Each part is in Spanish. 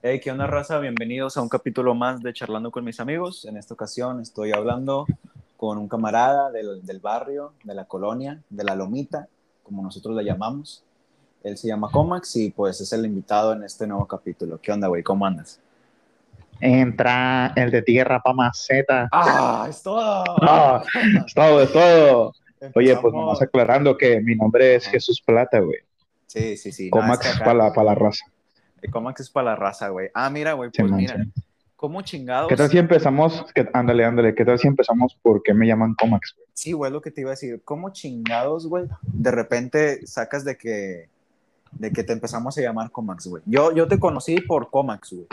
Hey, ¿qué onda, raza? Bienvenidos a un capítulo más de Charlando con mis amigos. En esta ocasión estoy hablando con un camarada del, del barrio, de la colonia, de la lomita, como nosotros la llamamos. Él se llama Comax y pues es el invitado en este nuevo capítulo. ¿Qué onda, güey? ¿Cómo andas? Entra el de tierra pa' maceta. ¡Ah! ¡Es todo! Ah, es todo, es todo. Oye, pues nomás aclarando que mi nombre es Jesús Plata, güey. Sí, sí, sí. Comax para la, pa' la raza. Eh, Comax es para la raza, güey. Ah, mira, güey, Sí, pues man, mira. sí. ¿Cómo chingados? ¿Qué tal si empezamos? Que- ándale, ándale. ¿Qué tal si empezamos por qué me llaman Comax? güey? Sí, güey, lo que te iba a decir. ¿Cómo chingados, güey? De repente sacas de que, de que te empezamos a llamar Comax, güey. Yo, yo te conocí por Comax, güey.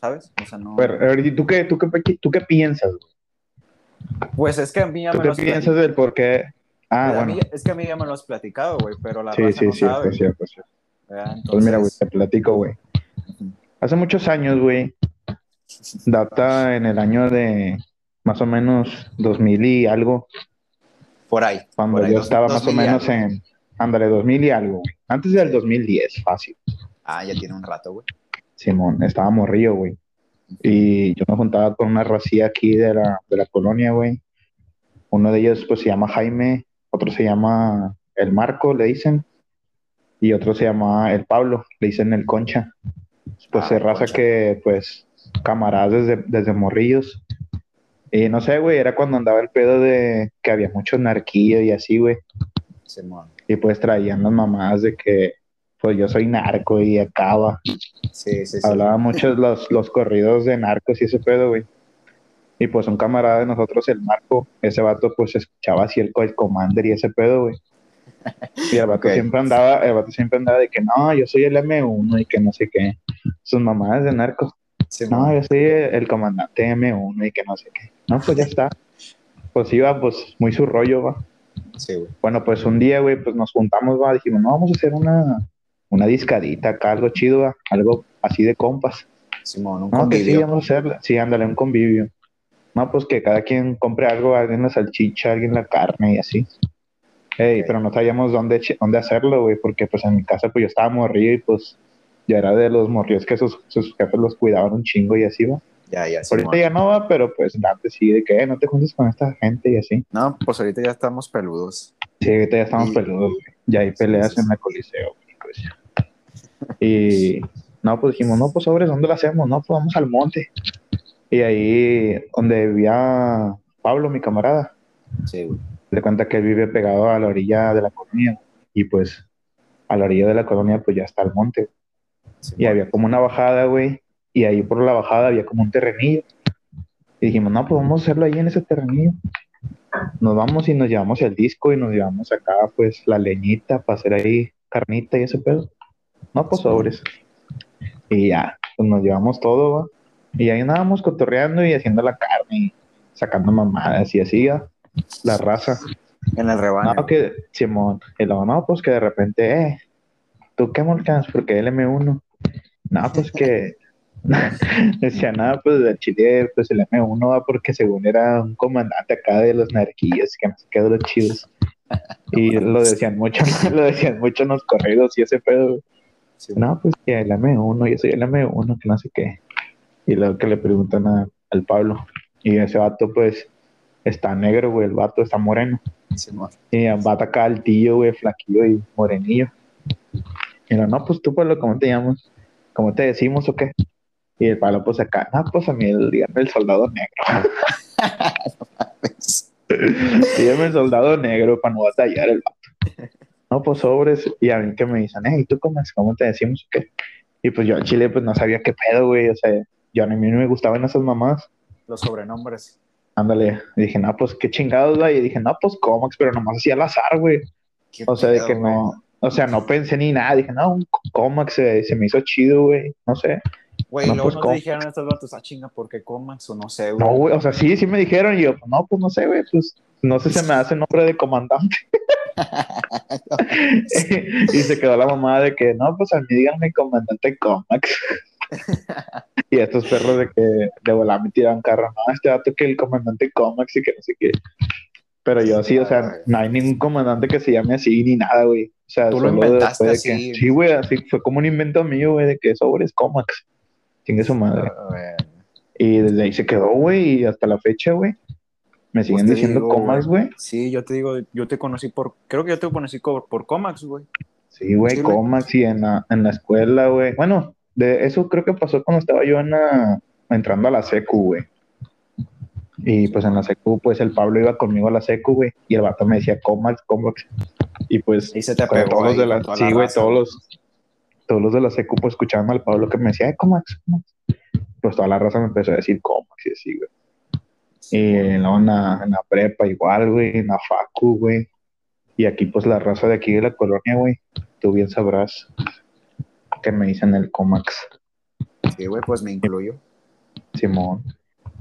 ¿Sabes? O sea, no. Pero, a ver, ¿y ¿tú qué, tú qué, tú qué piensas? güey? pues es que a mí ya ¿Tú me qué lo has piensas del por qué? Ah, Pues bueno. mí- es que a mí ya me lo has platicado, güey, pero la Sí, raza sí, no cierto, sabe. cierto, cierto. ¿verdad? Pues mira, güey, te platico, güey. Hace muchos años, güey, data en el año de más o menos 2000 y algo, por ahí. cuando por ahí, yo dos- estaba dos más o menos algo. en, ándale, 2000 y algo, güey. Antes del 2010, fácil. Ah, ya tiene un rato, güey. Simón, estaba morrillo, güey. Y yo me juntaba con una racía aquí de la, de la colonia, güey. Uno de ellos, pues, se llama Jaime, otro se llama el Marco, le dicen, y otro se llama el Pablo, le dicen el Concha. Pues Ah, raza Concha. que, pues, camaradas desde, desde morrillos. Y no sé, güey, era cuando andaba el pedo de que había mucho narquillo y así, güey. Simón. Y pues traían las mamadas de que, pues, yo soy narco y acaba. Sí, sí, sí. Hablaba mucho de los, los corridos de narcos y ese pedo, güey. Y pues un camarada de nosotros, el Marco, ese vato pues escuchaba así el, el Commander y ese pedo, güey. Y el vato siempre andaba, el vato siempre andaba de que no, yo soy el M1 y que no sé qué. Sus mamadas de narcos. No, yo soy el comandante M1 y que no sé qué. No, pues ya está. Pues iba pues muy su rollo, va. Sí, güey. Bueno, pues un día, güey, pues nos juntamos, va, dijimos, no, vamos a hacer una, una discadita acá, algo chido, va, algo así de compas. Simón, un No, que sí, vamos a hacerla. Sí, ándale, un convivio. No, pues que cada quien compre algo, alguien la salchicha, alguien la carne y así. Pero no sabíamos dónde, dónde hacerlo, güey, porque pues en mi casa pues yo estaba morrido y pues yo era de los morrillos que sus, sus jefes los cuidaban un chingo y así, va. Ya, ya, Simón. Ahorita ya no va, pero pues antes sí, de que eh, no te juntes con esta gente y así. No, pues ahorita ya estamos peludos. Sí, ahorita ya estamos Y- peludos, güey. Ya hay peleas sí, sí. en el coliseo, güey, pues. Y no, pues dijimos, no, pues sobres, ¿dónde lo hacemos? No, pues vamos al monte. Y ahí, donde vivía Pablo, mi camarada, Sí, güey. Le cuenta que él vive pegado a la orilla de la colonia. Y pues, a la orilla de la colonia, pues ya está el monte. Y había como una bajada, güey. Y ahí por la bajada había como un terrenillo. Y dijimos, no, pues vamos a hacerlo ahí en ese terrenillo. Nos vamos y nos llevamos el disco y nos llevamos acá, pues, la leñita para hacer ahí carnita y ese pedo. No, pues sobres. Y ya, pues nos llevamos todo, va. Y ahí andábamos cotorreando y haciendo la carne y sacando mamadas y así, ¿va? La raza. En el rebaño. No, que Simón, y luego, no, pues que de repente, eh, ¿tú qué molcas? Porque el M1. No, pues que. Decía, nada, pues del Chile, pues el M1 va porque según era un comandante acá de los narquillos, que no sé qué de los chidos. Y lo decían mucho, lo decían mucho en los corridos y ese pedo. Sí, No, pues que el M1, yo soy el M1, que no sé qué. Y luego que le preguntan a- al Pablo. Y ese vato, pues, está negro, güey, el vato está moreno. Simón. Y va a atacar al tío, güey, flaquillo y morenillo. Y no, no, pues tú, Pablo, ¿cómo te llamas? ¿Cómo te decimos o qué? Y el Pablo, pues acá, no, pues a mí el, dígame el soldado negro. dígame el soldado negro para no batallar el vato. No, pues sobres. Y a mí que me dicen, hey, ¿tú cómo? ¿Cómo te decimos o qué? Y pues yo al chile, pues no sabía qué pedo, güey. O sea, yo a mí no me gustaban esas mamás. Los sobrenombres. Ándale. Y dije, no, pues qué chingados, güey. Y dije, no, pues Comax, pero nomás hacía al azar, güey. ¿Qué O sea, de que güey? no, o sea, no pensé ni nada. Dije, no, un Comax se, se me hizo chido, güey. No sé. Güey, No, luego pues, no te dijeron estos vatos, ah, chinga, ¿por qué Comax? O no sé, güey. No, güey, o sea, sí, sí me dijeron. Y yo, no, pues no sé, güey, pues no sé, se me hace nombre de comandante. y se quedó la mamá de que, no, pues a mí díganme comandante Comax. y estos perros de que de volar me tiran carro, no, este dato que el comandante Comax y que no sé qué. Pero yo sí, o sea, no hay ningún comandante que se llame así ni nada, güey. O sea, Tú lo solo inventaste después de que- así. sí, güey, así fue como un invento mío, güey, de que sobres Comax. Chingue su madre. A ver, Y desde ahí se quedó, güey, y hasta la fecha, güey. Me siguen pues diciendo digo, comas, güey. Sí, yo te digo, yo te conocí por, creo que yo te conocí por, por Comax, güey. Sí, güey, comas y en la, en la escuela, güey. Bueno, de eso creo que pasó cuando estaba yo en la- entrando a la secu, güey. Y pues en la secu, pues el Pablo iba conmigo a la secu, güey. Y el vato me decía comax, comax. Y pues Y se te pegó todos los de la, sí, güey, todos los, todos los de la secu, pues escuchaban al Pablo que me decía, eh, comax, comax. Pues toda la raza me empezó a decir comax y así, güey. Y luego en la, en la prepa igual, güey, en la facu, güey. Y aquí, pues, la raza de aquí de la colonia, güey. Tú bien sabrás que me dicen el Comax, Sí, güey, pues me incluyo. Simón.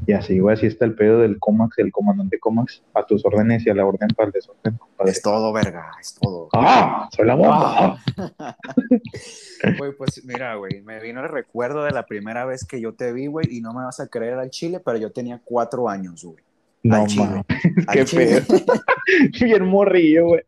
Y así, güey, así está el pedo del Comax, el comandante Comax. A tus órdenes y a la orden para el desorden, compadre. Es todo, verga, es todo. ¡Ah! ¡Soy la bomba! Güey, pues mira, güey, me vino el recuerdo de la primera vez que yo te vi, güey, y no me vas a creer al chile, pero yo tenía cuatro años, güey. No, al chile. mames. Al Qué chile. pedo. Bien morrillo, güey.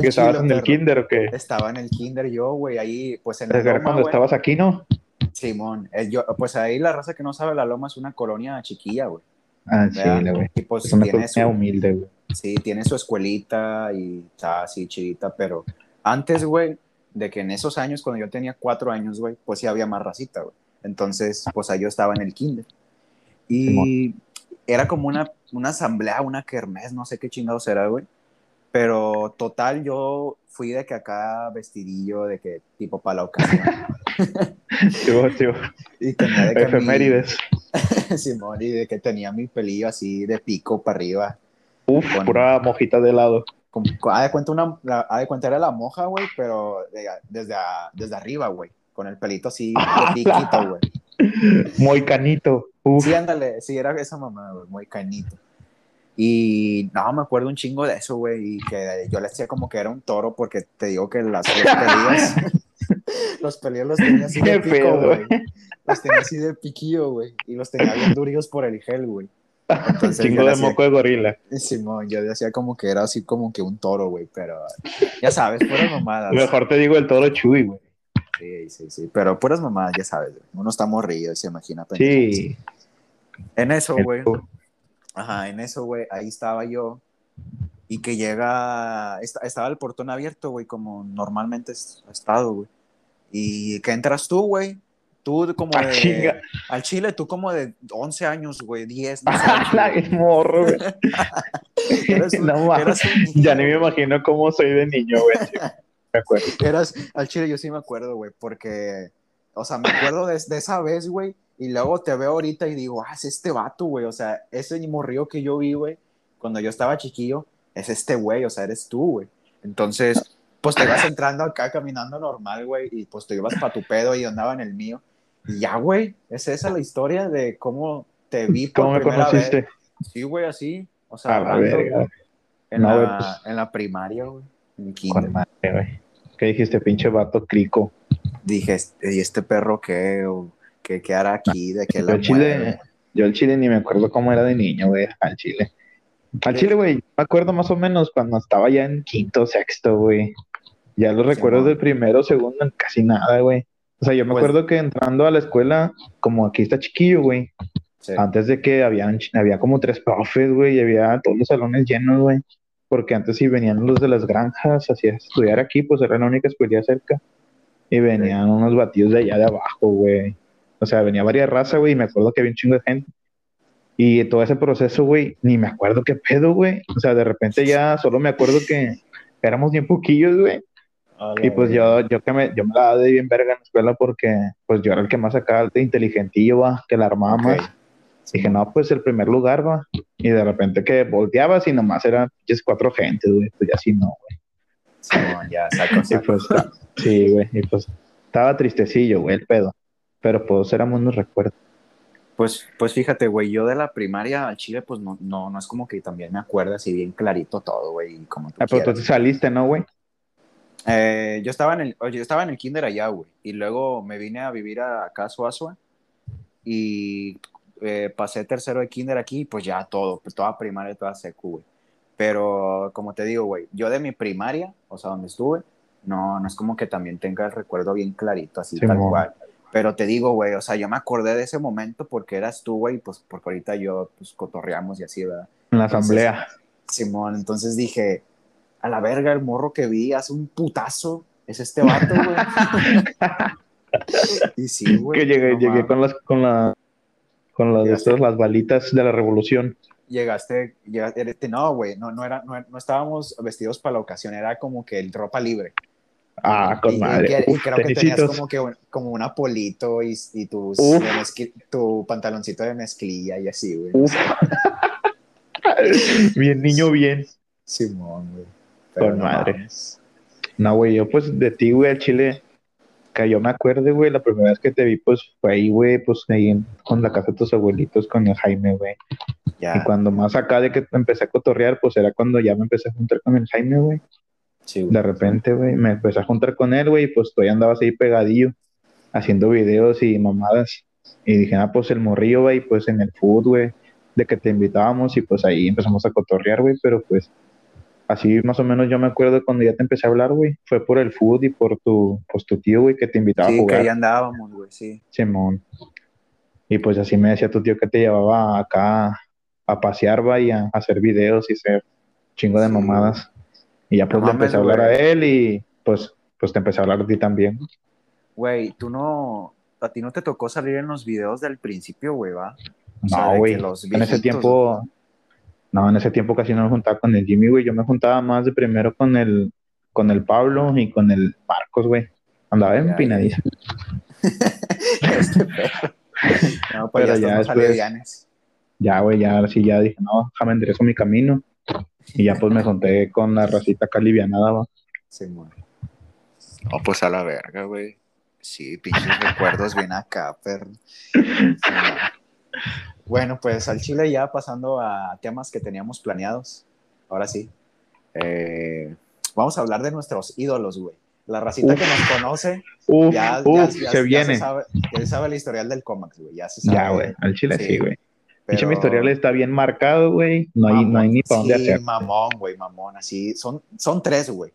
¿Que estabas en el kinder o qué? Estaba en el kinder yo, güey, ahí, pues en la Desde loma, cuando güey. estabas aquí, ¿no? Simón, eh, yo, pues ahí la raza que no sabe, la loma es una colonia chiquilla, güey. Ah, sí, güey. Y pues Es una tiene su, humilde, güey. sí, tiene su escuelita y está así chidita, pero antes, güey, de que en esos años, cuando yo tenía cuatro años, güey, pues sí había más racita, güey. Entonces, pues ahí yo estaba en el kinder. Y era como una, una asamblea, una kermés, no sé qué chingados era, güey. Pero total, yo fui de que acá vestidillo, de que tipo para la ocasión. Sí, güey. Y tenía de que mi- Efemérides. Simón, y de que tenía mi pelillo así de pico para arriba. Uf, Con- pura mojita de helado. Como, haz de cuenta, una, haz de cuenta era la moja, güey, pero de- desde, a- desde arriba, güey. Con el pelito así de piquito, güey. Muy canito. Uf. Sí, ándale, sí, era esa mamá, güey, muy canito. Y no, me acuerdo un chingo de eso, güey, y que yo le decía como que era un toro porque te digo que las, los pelillos, los pelillos los tenía así de pico, güey. Los tenía así de piquillo, güey, y los tenía bien durillos por el gel, güey. Entonces, Chingo de hacía- moco de gorila. Simón, yo decía como que era así como que un toro, güey, pero ya sabes, puras mamadas. Mejor te digo el toro chuy, güey. Sí, sí, sí, pero puras mamadas, ya sabes, güey. uno está morrido y se imagina. Sí. En eso, güey. Ajá, en eso, güey, ahí estaba yo. Y que llega, esta- estaba el portón abierto, güey, como normalmente ha estado, güey. Y que entras tú, güey. Tú como Ah, de... chinga. Al Chile, tú como de 11 años, güey, 10, no sé. La güey. es morro, güey. Eras un- No mames. eras un niño, Ya ni me imagino cómo soy de niño, güey. Me acuerdo. Eras, al chile yo sí me acuerdo, güey, porque, o sea, me acuerdo de, de esa vez, güey, y luego te veo ahorita y digo, ah, es este vato, güey, o sea, ese morrío que yo vi, güey, cuando yo estaba chiquillo, es este güey, o sea, eres tú, güey. Entonces, pues te ibas entrando acá caminando normal, güey, y pues te ibas para tu pedo y andaba en el mío. Y ya, güey, es esa la historia de cómo te vi por ¿Cómo me primera conociste? vez. Sí, güey, así, o sea, hablando verga. en, No, la, pues. en la primaria, güey, en güey. ¿Qué dijiste, pinche vato crico? dije, "Este- ¿y este perro qué? ¿O ¿Qué, qué hará aquí? ¿De qué Yo la al chile, mueve?" yo al chile ni me acuerdo cómo era de niño, güey, al chile. Al chile, güey, me acuerdo más o menos cuando estaba ya en quinto, sexto, güey. Ya los recuerdos Simón. del primero, segundo, casi nada, güey. O sea, yo me Pues- acuerdo que entrando a la escuela, como aquí está chiquillo, güey, Sí. antes de que habían, había como tres profes, güey, y había todos los salones llenos, güey. Porque antes sí venían los de las granjas, así a estudiar aquí, pues era la única escuela cerca. Y venían unos batidos de allá de abajo, güey. O sea, venía varias razas, güey, y me acuerdo que había un chingo de gente. Y todo ese proceso, güey, ni me acuerdo qué pedo, güey. O sea, de repente ya solo me acuerdo que éramos bien poquillos, güey. Y pues yo, yo que me, yo me la daba de bien verga en la escuela porque pues yo era el que más sacaba de inteligentillo, va, que la armaba más. Dije, no, pues el primer lugar, va. Y de repente que volteabas y nomás eran cuatro gentes, güey. Pues ya así no, güey. Simón, ya, saco, Y saco. pues, sí, güey. Y pues estaba tristecillo, güey, el pedo. Pero pues éramos unos recuerdos. Pues, pues fíjate, güey, yo de la primaria al Chile, pues no, no, no es como que también me acuerdo así bien clarito todo, güey, como tú Ah, pero tú saliste, ¿no, güey? Eh, yo estaba en el, oye, yo estaba en el kinder allá, güey, y luego me vine a vivir a, acá a Suazua y eh, pasé tercero de kinder aquí, pues ya todo, pues toda primaria, toda secu, güey. Pero como te digo, güey, yo de mi primaria, o sea, donde estuve, no, no es como que también tenga el recuerdo bien clarito, así tal Simón. cual. Pero te digo, güey, o sea, yo me acordé de ese momento porque eras tú, güey, pues porque ahorita yo, pues, cotorreamos y así, ¿verdad? En la asamblea. Simón, entonces dije, a la verga, el morro que vi hace un putazo, es este vato, güey. y sí, güey. Que llegué, llegué con las, con la, con las, de las balitas de la revolución. Llegaste, llegaste no, güey, no, no, era, no, no estábamos vestidos para la ocasión, era como que el ropa libre. Ah, con madre. Y, creo que tenías como que un, como un apolito y, y tus, tu pantaloncito de mezclilla y así, güey. bien niño, bien. Simón, güey. Con madre. No, güey, yo pues de ti, güey, al chile, que yo me acuerdo, güey, la primera vez que te vi, pues fue ahí, güey, pues ahí en, con la casa de tus abuelitos, con el Jaime, güey. Y cuando más acá de que empecé a cotorrear, pues era cuando ya me empecé a juntar con el Jaime, güey de repente, güey, me empecé a juntar con él, güey, y pues ya andabas ahí pegadillo, haciendo videos y mamadas. Y dije, ah, pues el morrillo, güey, pues en el food, güey, de que te invitábamos y pues ahí empezamos a cotorrear, güey, pero pues así más o menos yo me acuerdo cuando ya te empecé a hablar, güey, fue por el food y por tu, pues tu tío, güey, que te invitaba a jugar. que ahí andábamos, güey, sí. Simón. Y pues así me decía tu tío que te llevaba acá a pasear, güey, a, hacer videos y ser chingo de mamadas. Y ya pues le empecé a hablar a él y pues, pues te empecé a hablar de ti también. Güey, tú no, a ti no te tocó salir en los videos del principio, güey, ¿va? no, güey, en ese tiempo, no, en ese tiempo casi no me juntaba con el Jimmy, güey, yo me juntaba más de primero con el, con el Pablo y con el Marcos, güey. Andaba empinadísimo. este perro. No, pues Pero ya, después, ya, güey, ya, sí, ya dije, no, déjame enderezo mi camino. Y ya pues me junté con la racita acá alivianada, va. Sí, No, pues a la verga, güey. Sí, pinches recuerdos bien acá, perro. Bueno, pues al Chile ya pasando a temas que teníamos planeados. Ahora sí. Eh, vamos a hablar de nuestros ídolos, güey. La racita que nos conoce. ya, se viene. sabe, ya sabe el historial del cómic, güey. Ya se sabe. Ya, güey. Al Chile sí, güey. Pero... mi historial está bien marcado, güey. No hay, no hay ni para dónde hacer. mamón, güey, mamón. Así, son, son tres, güey.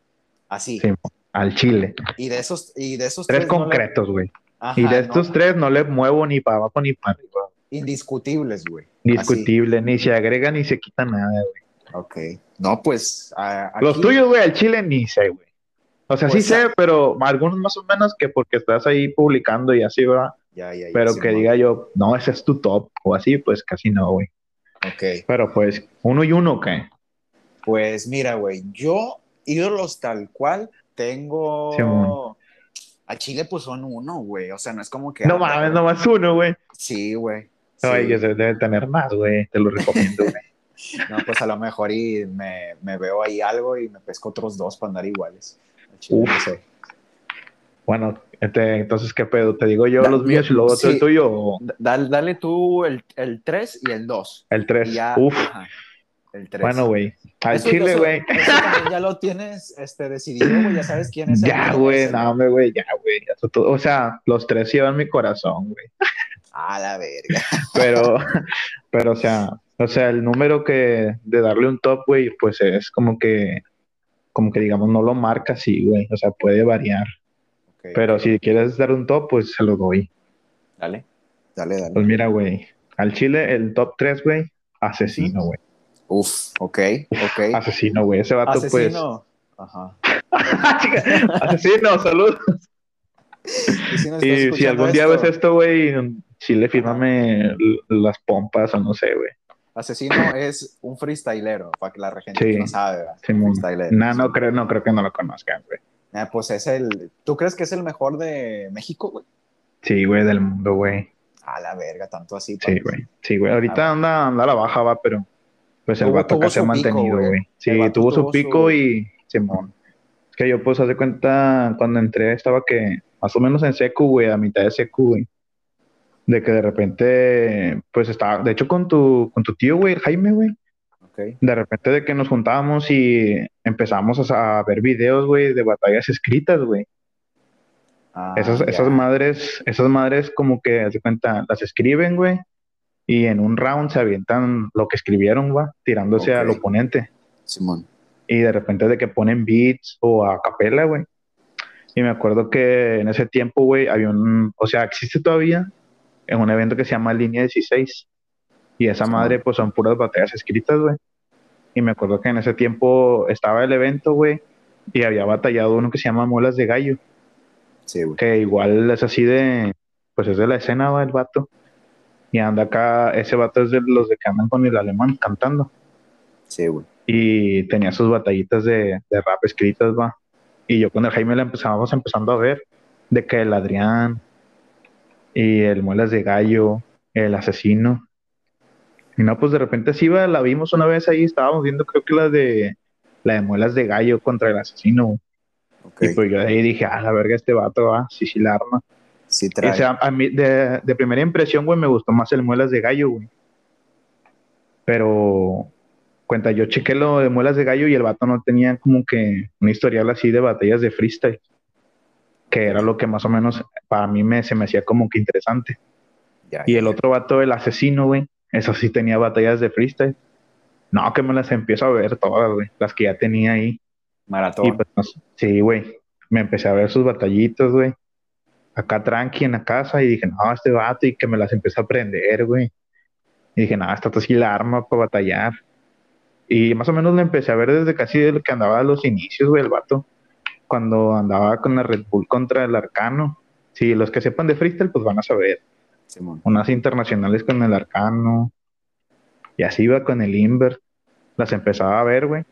Así. Sí, al chile. Y de esos, y de esos tres, concretos, güey. y de estos tres no le muevo ni para abajo ni para arriba. Indiscutibles, güey. Indiscutible, ni se agrega ni se quita nada, güey. Ok. No, pues. Los tuyos, güey, al chile ni sé, güey. O sea, sí pues, sé, pero algunos más o menos que porque estás ahí publicando y así, ¿verdad? Pero que diga yo, no, ese es tu top o así, pues casi no, güey. Ok. Pero pues, uno y uno, ¿qué? Pues mira, güey, yo ídolos tal cual tengo. a Chile, pues son uno, güey. O sea, no es como que. No mames, no más uno, güey. Sí, güey. Ay, que se debe tener más, güey. Te lo recomiendo, güey. no, pues a lo mejor y me, me, veo ahí algo y me pesco otros dos para andar iguales. Chile, No sé. Bueno, este, entonces, ¿qué pedo? ¿Te digo yo los míos y luego sí. el tuyo? Dale, dale, tú el, el 3 y el 2. El 3. Uf. el 3. Bueno, güey. Al chile, güey. Ya lo tienes este, decidido, güey. Ya sabes quién es. Ya, güey. No, güey. Ya, güey. O sea, los tres llevan mi corazón, güey. A la verga. Pero, pero, o sea, o sea, el número que de darle un top, güey, pues es como que, como que digamos, no lo marca así, güey. O sea, puede variar. Pero si quieres dar un top, pues se lo doy. Dale, dale, dale. Pues mira, güey, al Chile el top 3, güey, asesino, güey. Uf, ok, ok. Asesino, güey, ese vato pues. Asesino. Ajá. asesino, saludos. y si algún día ves esto, güey, Chile, fírmame las pompas o no sé, güey. Asesino es un freestylero, para que la gente sí, no sabe, sí, No, no creo, no creo que no lo conozcan, güey. Ah, pues es el. ¿Tú crees que es el mejor de México, güey? Sí, güey, del mundo, güey. A la verga, tanto así. Sí, güey. Sí, güey. Ahorita anda, anda a la baja, va, pero. Pues el vato que se ha mantenido, güey. Sí, tuvo, su pico y. Simón. Es que yo, pues, hace cuenta, cuando entré, estaba que. Más o menos en secu, güey, a mitad de secu, güey. De que de repente, pues estaba, de hecho, con tu, con tu tío, güey, Jaime, güey de repente de que nos juntábamos y empezamos a, ver videos, güey, de batallas escritas, güey. Ah, esas, esas madres, esas madres como que, se cuenta, las escriben, güey, y en un round se avientan lo que escribieron, güey, tirándose al oponente. Simón. Y de repente de que ponen beats o a capela, güey. Y me acuerdo que en ese tiempo, güey, había un, o sea, existe todavía en un evento que se llama Línea 16. Y esa madre, pues son puras batallas escritas, güey. Y me acuerdo que en ese tiempo estaba el evento, güey, y había batallado uno que se llama Muelas de Gallo. Sí, güey. Que igual es así de, pues es de la escena, va, el vato. Y anda acá, ese vato es de los de que andan con el alemán cantando. Sí, güey. Y tenía sus batallitas de, de rap escritas, va. Y yo con el Jaime la empezábamos empezando a ver de que el Adrián y el Muelas de Gallo, el asesino. Y no, pues de repente sí iba, la vimos una vez ahí, estábamos viendo creo que la de la de Muelas de Gallo contra el asesino. Y pues yo ahí dije, ah, la verga, este vato va, sí, sí la arma. Sí O trae. sea, a mí de, de primera impresión, güey, me gustó más el Muelas de Gallo, güey. Pero, cuenta, yo chequé lo de Muelas de Gallo y el vato no tenía como que un historial así de batallas de freestyle. Que era lo que más o menos para mí me, se me hacía como que interesante. Ya, Y el ya. otro vato, el asesino, güey, eso sí tenía batallas de freestyle. No, que me las empiezo a ver todas, güey, las que ya tenía ahí. Maratón. Y pues, no sí, güey. Me empecé a ver sus batallitas, güey. Acá tranqui en la casa y dije, no, este vato, y que me las empecé a aprender, güey. Y dije, no, esta sí la arma para batallar. Y más o menos lo empecé a ver desde casi de lo que andaba a los inicios, güey, el vato. Cuando andaba con la Red Bull contra el Arcano. Sí, los que sepan de freestyle, pues van a saber. Simón. Unas internacionales con el Arcano. Y así iba con el Inver. Las empezaba a ver, güey.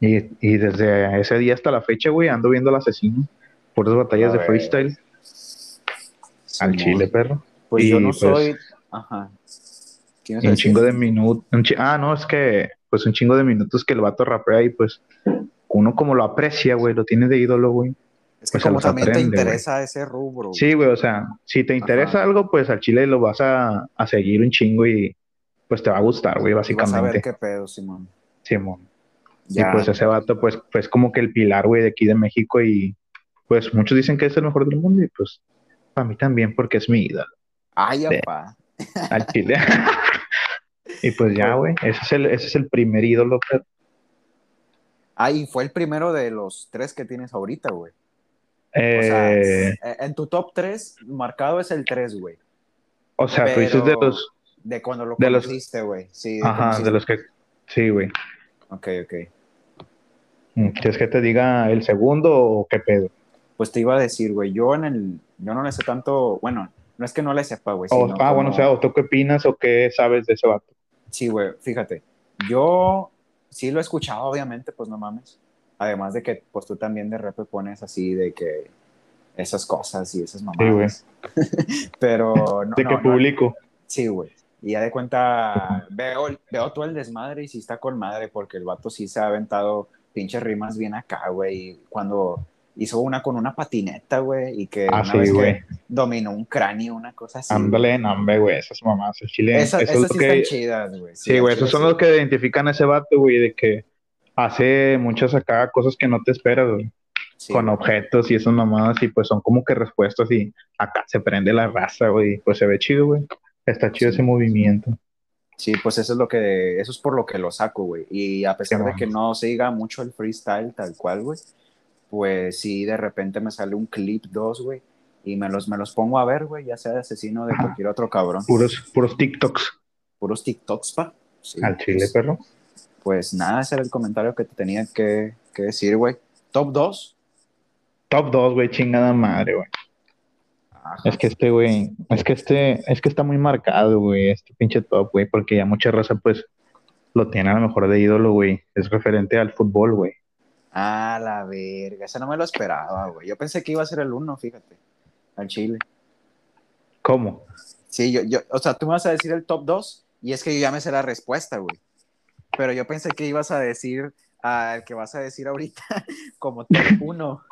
Y, y desde ese día hasta la fecha, güey, ando viendo al asesino. Por las batallas A de ver. freestyle. Al chile, perro. Pues Y, yo no pues, soy. Ajá. ¿Quién es Y un chingo de minutos. Ah, no, es que, pues un chingo de minutos que el vato rapea y pues uno como lo aprecia, güey, lo tiene de ídolo, güey. Es que pues como también te interesa ese rubro. Sí, güey, o sea, si te interesa algo, pues al chile lo vas a, a seguir un chingo y pues te va a gustar, güey, Y vas a ver básicamente. qué pedo, Simón. Simón. Ya, y pues ese vato, pues, pues como que el pilar, güey, de aquí de México y pues muchos dicen que es el mejor del mundo y pues para mí también porque es mi ídolo, Ay, Sí. apá. al chile. y pues ya, güey, ese es el, ese es el primer ídolo, pero Ay, fue el primero de los tres que tienes ahorita, güey. O sea, eh, eh, en tu top 3, marcado es el 3, güey. o sea, tú dices de pero- los, De cuando lo de conociste, güey. Sí, de ajá, de los que, sí, güey. Ok, ok. Mm, ¿Quieres que te diga el segundo o qué pedo? Pues te iba a decir, güey, yo en el. Yo no le sé tanto. Bueno, no es que no le sepa, güey. O- sino ah, bueno, o sea, ¿o tú qué opinas o qué sabes de ese vato? Sí, güey, fíjate. Yo sí lo he escuchado, obviamente, pues no mames. Además de que, pues tú también de repente pones así de que esas cosas y esas mamadas. Pero no. ¿De no, qué no? Sí, güey. Y ya de cuenta, veo, veo todo el desmadre y sí está con madre, porque el vato sí se ha aventado pinches rimas bien acá, güey. Y cuando hizo una con una patineta, güey, y que Ah, una sí, vez güey. que dominó un cráneo, una cosa así. Ándale, no, hombre, güey, esas mamás, el chile. Esas, eso esas es sí que- están chidas, güey. Sí, güey, esos son sí. los que identifican a ese vato, güey, de que hace muchas acá cosas que no te esperas, güey, Sí, con objetos y esas mamadas, y pues son como que respuestas y acá se prende la raza, güey, pues se ve chido, güey. Está chido Sí. ese movimiento. Sí, pues eso es lo que, eso es por lo que lo saco, güey. Y a pesar de que no siga mucho el freestyle tal cual, güey, pues sí, de repente me sale un clip 2, güey, y me los, me los pongo a ver, güey, ya sea de asesino de Ajá. cualquier otro cabrón. Puros, puros TikToks Puros TikToks, pa. Sí, al chile, pues, perro. Pues nada, ese era el comentario que te tenía que, que decir, güey. Top 2. Top 2, güey, chingada madre, güey. Es que este, güey, es que este, es que está muy marcado, güey, este pinche top, güey, porque ya mucha raza, pues, lo tiene a lo mejor de ídolo, güey. Es referente al fútbol, güey. Ah, la verga, ese no me lo esperaba, güey. Yo pensé que iba a ser el 1, fíjate, al Chile. ¿Cómo? Sí, yo, yo, o sea, tú me vas a decir el top 2 y es que yo ya me sé la respuesta, güey. Pero yo pensé que ibas a decir al que vas a decir ahorita como top 1.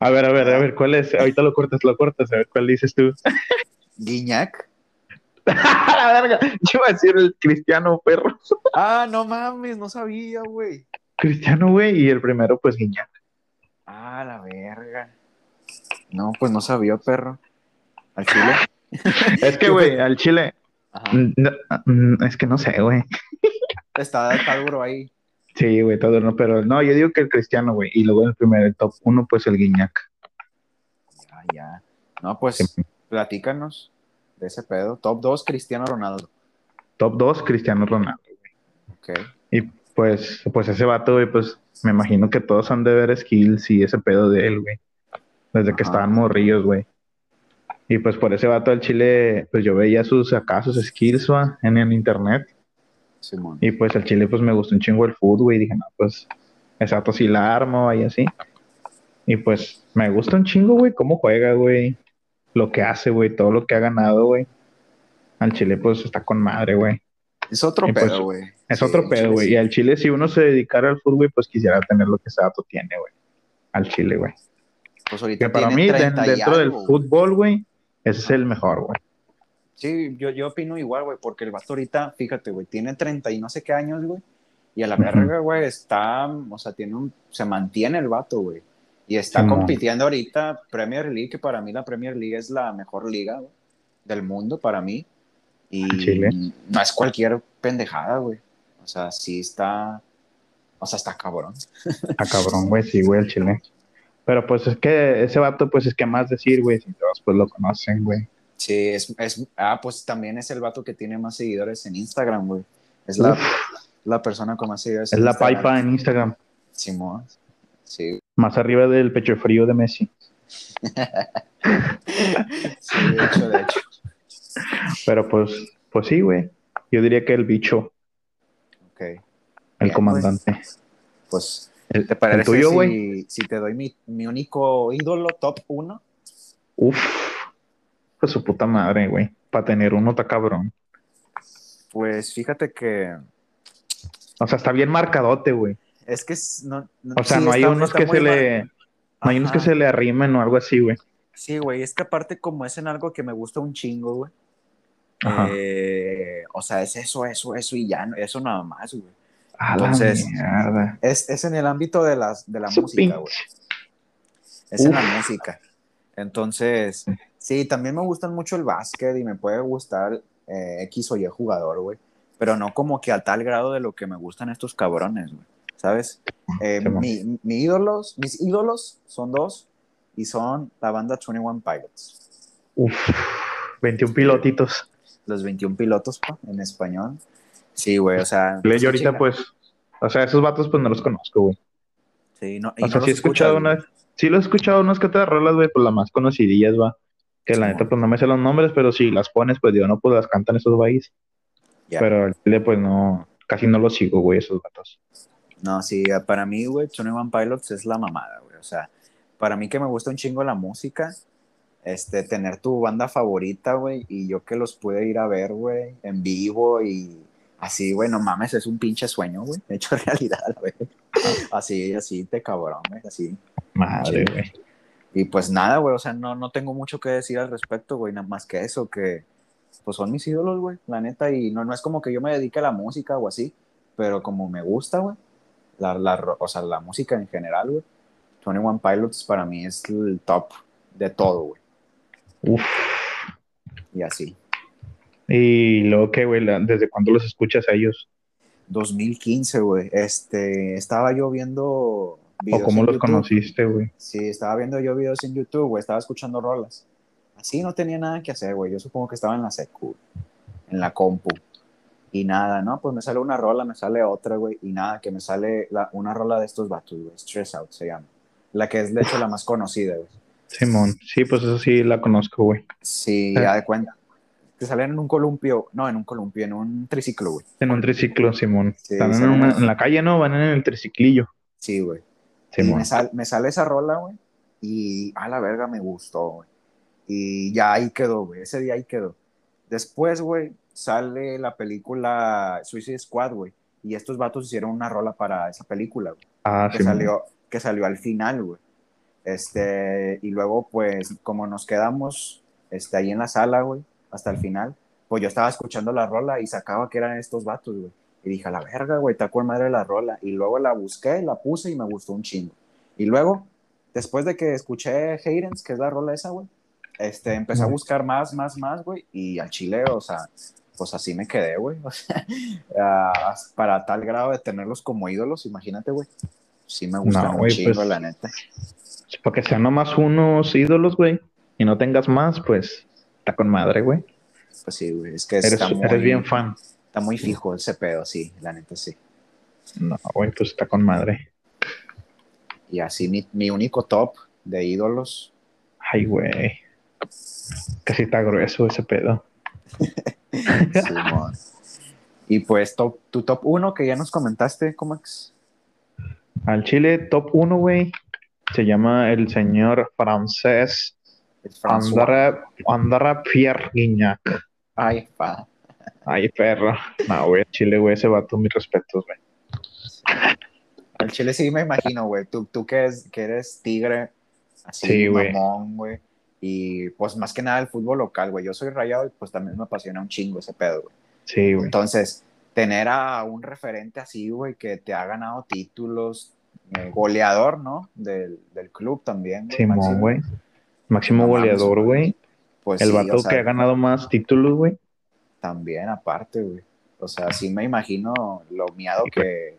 A ver, a ver, a ver, ¿cuál es? Ahorita lo cortas, lo cortas, a ver cuál dices tú. Guiñac. la verga, yo iba a decir el cristiano perro. Ah, no mames, no sabía, güey. Cristiano, güey, y el primero, pues Guiñac. Ah, la verga. No, pues no sabía, perro. Al Chile. Es que, güey, al Chile, Ajá. no, mm, es que no sé, güey. Está, está duro ahí. Sí, güey, todo no, pero no, yo digo que el Cristiano, güey, y luego en el primer, el top uno, pues el Guiñac. Ya, ya. No, pues platícanos de ese pedo. Top 2, Cristiano Ronaldo. Top 2, Cristiano Ronaldo, Ok. Y pues, pues ese vato, güey, pues me imagino que todos han de ver skills y ese pedo de él, güey. Desde que Ajá. estaban morrillos, güey. Y pues por ese vato del Chile, pues yo veía sus acá, sus skills, va, en el internet. Simón. Y pues el Chile, pues me gustó un chingo el fútbol. Y dije, no, pues, exacto, si la armo y así. Y pues me gusta un chingo, güey, cómo juega, güey. Lo que hace, güey, todo lo que ha ganado, güey. Al Chile, pues está con madre, güey. Es otro Y pues, pedo, güey. Es Sí, otro pedo, güey. sí. Y al Chile, si uno se dedicara al fútbol, pues quisiera tener lo que ese dato tiene, güey. Al Chile, güey. Pues ahorita Que para mí, de- 30 y dentro del fútbol, güey, ese es el mejor, güey. Sí, yo, yo opino igual, güey, porque el vato ahorita, fíjate, güey, tiene 30 y no sé qué años, güey. Y a la verga, güey, está, o sea, tiene un, se mantiene el vato, güey. Y está compitiendo ahorita Premier League, que para mí la Premier League es la mejor liga güey, del mundo, para mí. Y Chile. no es cualquier pendejada, güey. O sea, sí está, o sea, está cabrón. A cabrón, güey, sí, güey, el Chile. Pero pues es que ese vato, pues es que más decir, güey, si todos pues lo conocen, güey. Sí, es, es, ah, pues también es el vato que tiene más seguidores en Instagram, güey. Es la, la persona con más seguidores es en la Instagram. paipa en Instagram. Simón. Sí, Más arriba del pecho frío de Messi. sí, de hecho, de hecho. Pero pues, pues sí, güey. Yo diría que el bicho, Ok. el Bien, comandante. Pues, El, ¿te parece el tuyo, si, güey. si te doy mi, mi único ídolo top 1? Uf, pues su puta madre, güey. Para tener uno está cabrón. Pues fíjate que O sea, está bien marcadote, güey. es que es- no, no- O sea, sí, no hay está- unos está que se mar- le. No hay unos que se le arrimen o algo así, güey. Sí, güey, es que aparte como es en algo que me gusta un chingo, güey. Eh, o sea, es eso, eso, eso y ya, eso nada más, güey. A la entonces, mierda. Es, es en el ámbito de, las, de la Su música, güey. Es en la música. Entonces, sí, también me gustan mucho el básquet y me puede gustar eh, X o Y jugador, güey. Pero no como que a tal grado de lo que me gustan estos cabrones, güey. ¿Sabes? Eh, mi, mi ídolos, mis ídolos son dos y son la banda 21 Pilots. Uf, 21 pilotitos. Los 21 pilotos, pa, en español. Sí, güey, o sea. Le- Yo ahorita, pues, o sea, esos vatos, pues no los conozco, güey. Sí, no, y O no sea, sí he escuchado escuchas, unas, sí lo he escuchado unas que otras rolas, güey, pues las más conocidillas, va. Que la neta, pues no me sé los nombres, pero si las pones, pues digo, no, pues las cantan esos güeyes. Ya. Pero el chile, pues no, casi no los sigo, güey, esos vatos. No, sí, para mí, güey, 21 Pilots es la mamada, güey. O sea, para mí que me gusta un chingo la música, este, tener tu banda favorita, güey, y yo que los pude ir a ver, güey, en vivo y así, güey, no mames, es un pinche sueño, güey, hecho realidad, güey. Así, así, te cabrón, güey, así. Madre, güey. Y pues nada, güey, o sea, no, no tengo mucho que decir al respecto, güey, nada más que eso, que pues son mis ídolos, güey, la neta, y no, no es como que yo me dedique a la música o así, pero como me gusta, güey, la, la, o sea, la música en general, güey, 21 Pilots para mí es el top de todo, güey, Uf. y así. Y luego, ¿qué, güey? ¿Desde cuándo los escuchas a ellos? 2015, güey, este, estaba yo viendo ¿O cómo los YouTube. conociste, güey? Sí, estaba viendo yo videos en YouTube, güey, estaba escuchando rolas. Así no tenía nada que hacer, güey. Yo supongo que estaba en la secu, en la compu. Y nada, ¿no? Pues me sale una rola, me sale otra, güey. Y nada, que me sale la- una rola de estos vatos, güey. Stress Out se llama. La que es, de hecho, la más conocida, güey. Simón. Sí, pues eso sí la conozco, güey. Sí, Ah. ya de cuenta. Que salen en un columpio, no, en un columpio, en un triciclo, güey. En un triciclo, Simón. Sí, Están en, una- en la calle, ¿no? Van en el triciclillo. Sí, güey. Y me, sal- me sale esa rola, güey. Y a la verga me gustó, güey. Y ya ahí quedó, güey. Ese día ahí quedó. Después, güey, sale la película Suicide Squad, güey. Y estos vatos hicieron una rola para esa película, güey. Ah, Que Simón. salió, que salió al final, güey. Este, y luego, pues, como nos quedamos este, ahí en la sala, güey, hasta el final, pues yo estaba escuchando la rola y sacaba que eran estos vatos, güey. Y dije, a la verga, güey, está con madre la rola. Y luego la busqué, la puse y me gustó un chingo. Y luego, después de que escuché Haydens, que es la rola esa, güey, este, empecé a buscar más, más, más, güey. Y al chile, o sea, pues así me quedé, güey. O sea, para tal grado de tenerlos como ídolos, imagínate, güey. Sí me gusta No, un chingo, pues- la neta. Para que sean nomás unos ídolos, güey, y no tengas más, pues está con madre, güey. Pues sí, güey. Es que Eres, muy, eres bien fan. Está muy fijo ese pedo, sí, la neta sí. No, güey, pues está con madre. Y así mi, mi único top de ídolos. Ay, güey. Casi está grueso ese pedo. Y pues top, tu top 1 que ya nos comentaste, Comax. Al Chile, top 1, güey, se llama el señor francés. Andara, Andara Pierre Guignac. Ay, pa. Ay, perro. No, güey, al Chile, güey, ese vato, mis respetos, güey. Al chile sí me imagino, güey. Tú, tú que, es, que eres tigre, así, Sí, güey. mamón, güey. Y pues más que nada el fútbol local, güey. Yo soy rayado y pues también me apasiona un chingo ese pedo, güey. Sí, güey. Entonces, tener a un referente así, güey, que te ha ganado títulos, eh, goleador, ¿no? Del, del club también, güey. Simón, máximo. güey. Máximo goleador, güey. Pues El sí, vato o sea, que ha ganado más títulos, güey. También, aparte, güey. O sea, sí me imagino lo miado que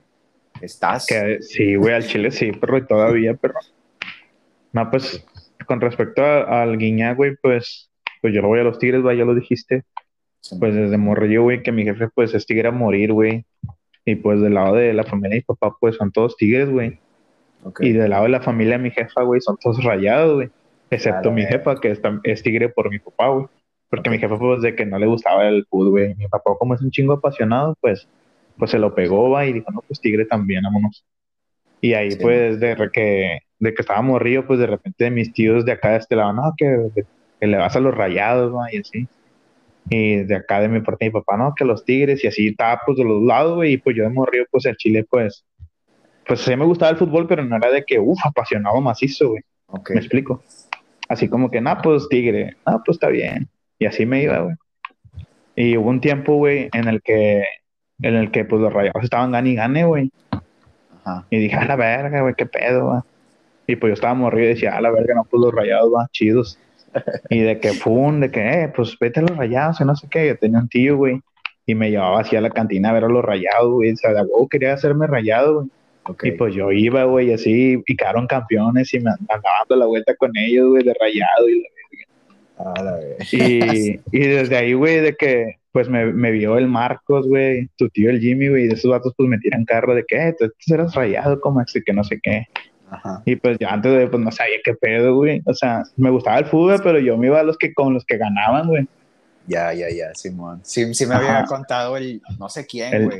estás. Que, sí, güey, al Chile sí, perro, y todavía, perro. No, pues, con respecto a- al Guiñac, güey, pues, pues yo lo voy a los Tigres, güey, ya lo dijiste. Sí, Pues desde morrillo, güey, que mi jefe, pues, es tigre a morir, güey. Y pues del lado de la familia de mi papá, pues, son todos tigres, güey. Y del lado de la familia de mi jefa, güey, son todos rayados, güey. Excepto mi jefa, que es tigre por mi papá, güey. Porque mi jefa, pues, de que no le gustaba el fútbol, güey. Mi papá, como es un chingo apasionado, pues, pues se lo pegó, va, y dijo, no, pues tigre también, vámonos. Y ahí, Sí. pues, de que, de que estaba morrillo, pues, de repente mis tíos de acá de este lado, no, que, que le vas a los rayados, va, y así. Y de acá de mi parte, mi papá, no, que los tigres, y así estaba, pues, de los lados, güey, y pues yo de morrillo, pues, el Chile, pues, pues sí me gustaba el fútbol, pero no era de que, uff, apasionado macizo, güey. Ok. Me explico. Así como que, nah, pues tigre, nah, pues está bien. Y así me iba, güey. Y hubo un tiempo, güey, en el que, en el que, pues los rayados estaban gane y gane, güey. Ajá. Y dije, a la verga, güey, qué pedo, güey. Y pues yo estaba morrido y decía, a la verga, no, pues los rayados van chidos. Y de que, pum, de que, eh, pues vete a los rayados, y no sé qué. Yo tenía un tío, güey, y me llevaba así a la cantina a ver a los rayados, güey. O sea, de huevo quería hacerme rayado, güey. Ok. Y pues yo iba, güey, así, y quedaron campeones y me andaba dando la vuelta con ellos, güey, de rayado. Y, la. Y, y desde ahí, güey, de que, pues me, me vio el Marcos, güey, tu tío el Jimmy, güey, y de esos vatos, pues me tiran carro de que, eh, tú eras rayado, como así que no sé qué. Ajá. Y pues ya antes de, pues no sabía qué pedo, güey. O sea, me gustaba el fútbol, pero yo me iba a los que, con los que ganaban, güey. Ya, ya, ya, Simón. Sí, sí me Ajá. había contado el, no sé quién, El- güey.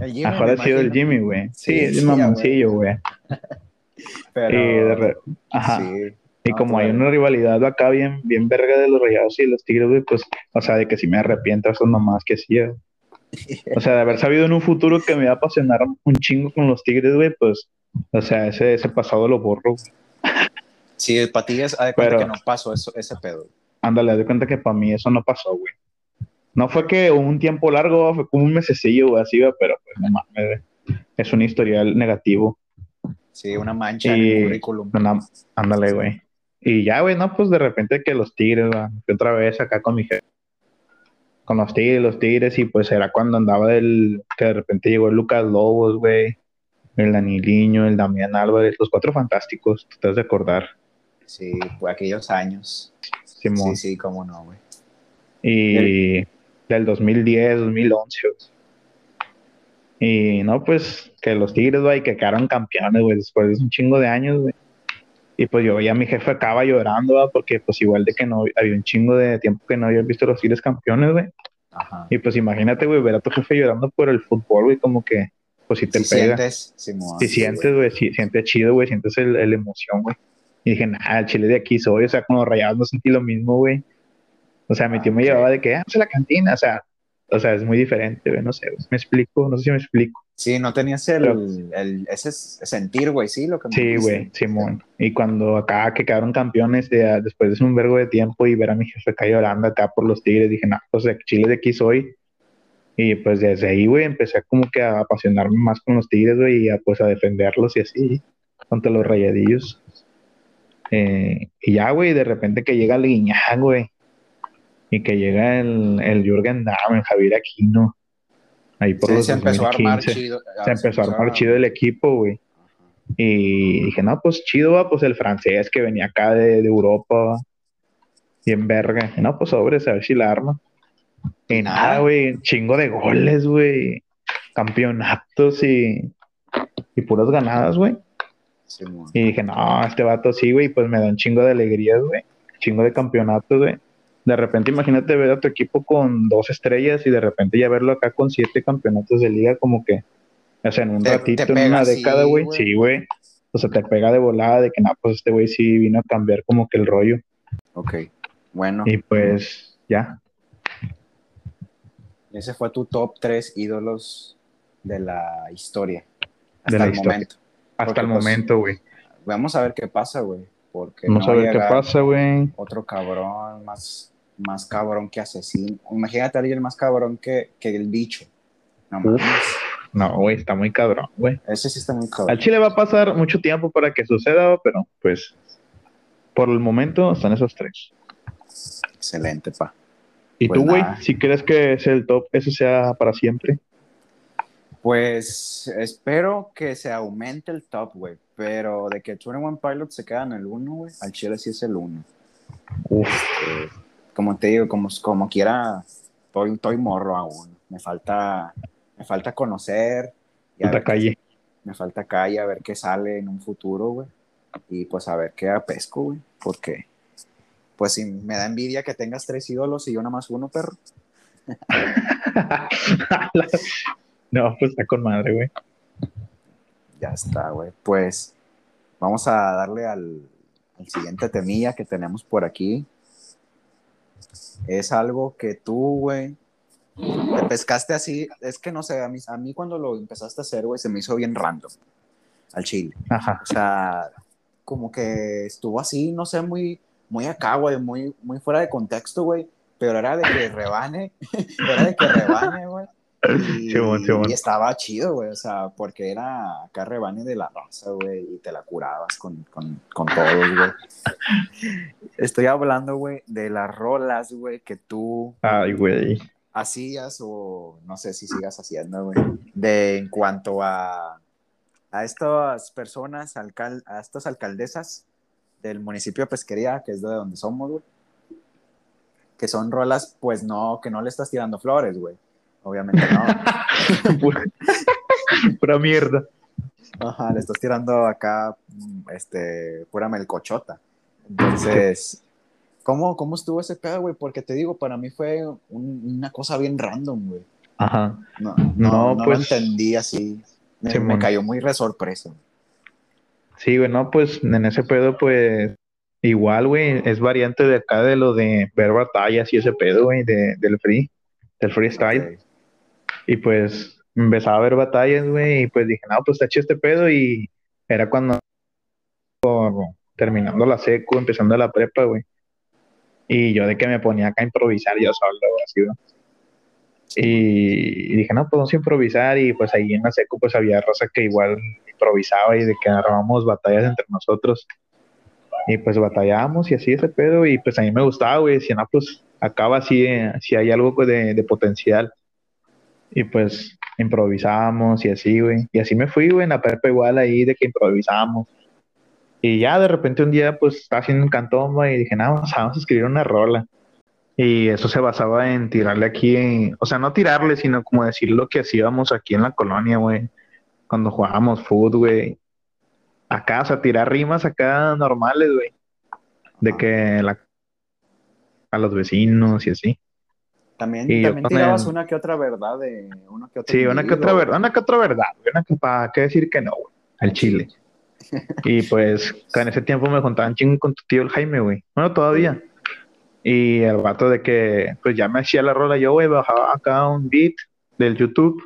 El Jimmy, Ahora ha sido el. Jimmy, güey. Sí, Sí, es sí, el mamoncillo, güey. Pero, Y, de re- Ajá. sí. Y No, como hay una rivalidad acá bien, bien verga de los rayados y los tigres, güey, pues, o sea, de que si me arrepiento, eso nomás que sí. eh. O sea, de haber sabido en un futuro que me iba a apasionar un chingo con los tigres, güey, pues, o sea, ese, ese pasado lo borro. güey. Sí, para ti es, de cuenta Pero- que no pasó eso, ese pedo. Ándale, de cuenta que para mí eso no pasó, güey. No fue que un tiempo largo, fue como un mesecillo, güey, así, güey, pero pues no mames. Es un historial negativo. Sí, una mancha en Y- el currículum. No, ándale, güey. Y ya, güey, no, pues de repente que los tigres, güey, fui otra vez acá con mi jefe. Con los tigres, los tigres, y pues era cuando andaba el, que de repente llegó el Lucas Lobos, güey, el Daniliño, el Damián Álvarez, los cuatro fantásticos, tú te has de acordar, Sí, fue aquellos años. Simón. Sí, sí, cómo no, güey. Y del 2010, 2011, güey. Y no, pues que los Tigres, güey, que quedaron campeones, güey, después de un chingo de años, güey. Y pues yo veía a mi jefe acaba llorando, porque pues igual de que no había un chingo de tiempo que no había visto los Tigres campeones, güey. Ajá. Y pues imagínate, güey, ver a tu jefe llorando por el fútbol, güey, como que pues si te Si pega. sientes. Si sí, sientes, güey, si sientes chido, güey, sientes el, el emoción, güey. Y dije, nah, el chile de aquí soy, o sea, con los rayados no sentí lo mismo, güey. O sea, mi Ah, tío me llevaba de que, ah, vamos a la cantina, o sea, o sea, es muy diferente, güey, no sé, me explico, no sé si me explico. Sí, no tenías el, el- ese sentir, güey, sí, lo que me Sí, güey, Simón. Y cuando acá que quedaron campeones, de- después de un vergo de tiempo y ver a mi jefe acá llorando acá por los Tigres, dije, nah, pues de Chile de aquí soy. Y pues desde ahí, güey, empecé como que a apasionarme más con los Tigres, güey, y a, pues a defenderlos y así, contra los rayadillos. Eh, y ya, güey, de repente que llega el Guiñac, güey. Y que llega el, el Jürgen Damm, el Javier Aquino. Ahí por Sí, los se empezó a armar 2015. chido. Se empezó a armar chido el equipo, güey. Y dije, no, pues chido, va, pues el francés que venía acá de, de Europa. Bien verga. No, pues sobres, a ver si la arma. Y Nada. nada, güey, chingo de goles, güey. Campeonatos y, y puras ganadas, güey. Simón. Y dije, no, este vato sí, güey, pues me da un chingo de alegrías, güey. Chingo de campeonatos, güey. De repente, imagínate ver a tu equipo con dos estrellas y de repente ya verlo acá con siete campeonatos de liga, como que, o sea, en un Te- ratito, te en una así, década, güey. Sí, güey. O sea, te pega de volada de que, no, pues este güey sí vino a cambiar como que el rollo. Ok. Bueno, Y pues, ya. ese fue tu top 3 ídolos de la historia. Hasta la el historia. momento. Hasta Porque, el pues, momento, güey. Vamos a ver qué pasa, güey. Porque Vamos no a ver qué pasa, güey. Otro cabrón, más, más cabrón que asesino. Imagínate a alguien más cabrón que, que el bicho. No mames. No, güey, está muy cabrón, güey. Ese sí está muy cabrón. Al Chile va a pasar mucho tiempo para que suceda, pero pues, por el momento están esos tres. Excelente, pa. ¿Y Pues tú, güey? Si crees que es el top, eso sea para siempre. Pues espero que se aumente el top, güey. Pero de que 21 Pilots se queda en el 1, güey, al Chile sí es el 1. Uf, Como te digo, como, como quiera, estoy, estoy morro aún. Me falta, me falta conocer. y a puta ver qué- calle. Me falta calle, a ver qué sale en un futuro, güey. Y pues a ver qué pesco, güey. Porque, pues si me da envidia que tengas tres ídolos y yo nada más uno, perro. no, pues está con madre, güey. Ya está, güey. Pues vamos a darle al, al siguiente temilla que tenemos por aquí. Es algo que tú, güey, te pescaste así. Es que no sé, a mí, a mí cuando lo empezaste a hacer, güey, se me hizo bien random al chile. Ajá. O sea, como que estuvo así, no sé, muy, muy acá, güey, muy, muy fuera de contexto, güey. Pero era de que rebane, era de que rebane, güey. Y, estaba chido, güey, o sea, porque era acá rebane de la raza, güey, y te la curabas con, con, con todos, güey. Estoy hablando, güey, de las rolas, güey, que tú Ay, güey. hacías o no sé si sigas haciendo, güey, de en cuanto a, a estas personas, alcal, a estas alcaldesas del municipio de Pesquería, que es de donde somos, güey, que son rolas, pues no, que no le estás tirando flores, güey, obviamente no, Pura, pura mierda. ajá, le estás tirando acá, este, pura melcochota, entonces... ¿Cómo, ¿Cómo estuvo ese pedo, güey? Porque te digo, para mí fue un- una cosa bien random, güey. Ajá. No, No, no, no pues- lo entendí así. Me, me cayó muy re sorpresa. Sí, güey, no, pues en ese pedo, pues igual, güey, es variante de acá de lo de ver batallas y ese pedo, güey, de, del free, del freestyle. Ok. Y pues empezaba a ver batallas, güey, y pues dije, no, pues está chido este pedo. Y era cuando por- terminando la secu, empezando la prepa, güey. Y yo de que me ponía acá a improvisar yo solo, así, güey. Y, y dije, no, pues vamos a improvisar. Y pues ahí en la secu, pues había raza que igual improvisaba y de que armábamos batallas entre nosotros. Y pues batallábamos y así ese pedo. Y pues a mí me gustaba, güey. Decía, no, pues acaba así, si hay algo pues, de, de potencial. Y pues improvisábamos y así, güey. Y así me fui, güey, en la prepa igual ahí de que improvisábamos. Y ya de repente un día, pues estaba haciendo un cantón, güey, y dije, no, vamos a escribir una rola. Y eso se basaba en tirarle aquí, o sea, no tirarle, sino como decir lo que hacíamos aquí en la colonia, güey. Cuando jugábamos fútbol, güey. Acá, o sea, tirar rimas acá normales, güey. De que la, a los vecinos y así. También, Y también tirabas una que otra verdad de uno que otro Sí, una que otra verdad, una que otra verdad, güey, una que para qué decir que no, güey, al chile. Y pues en ese tiempo me juntaban chingo con tu tío el Jaime, güey. Bueno, todavía. Y el vato de que pues ya me hacía la rola yo, güey, bajaba acá un beat del YouTube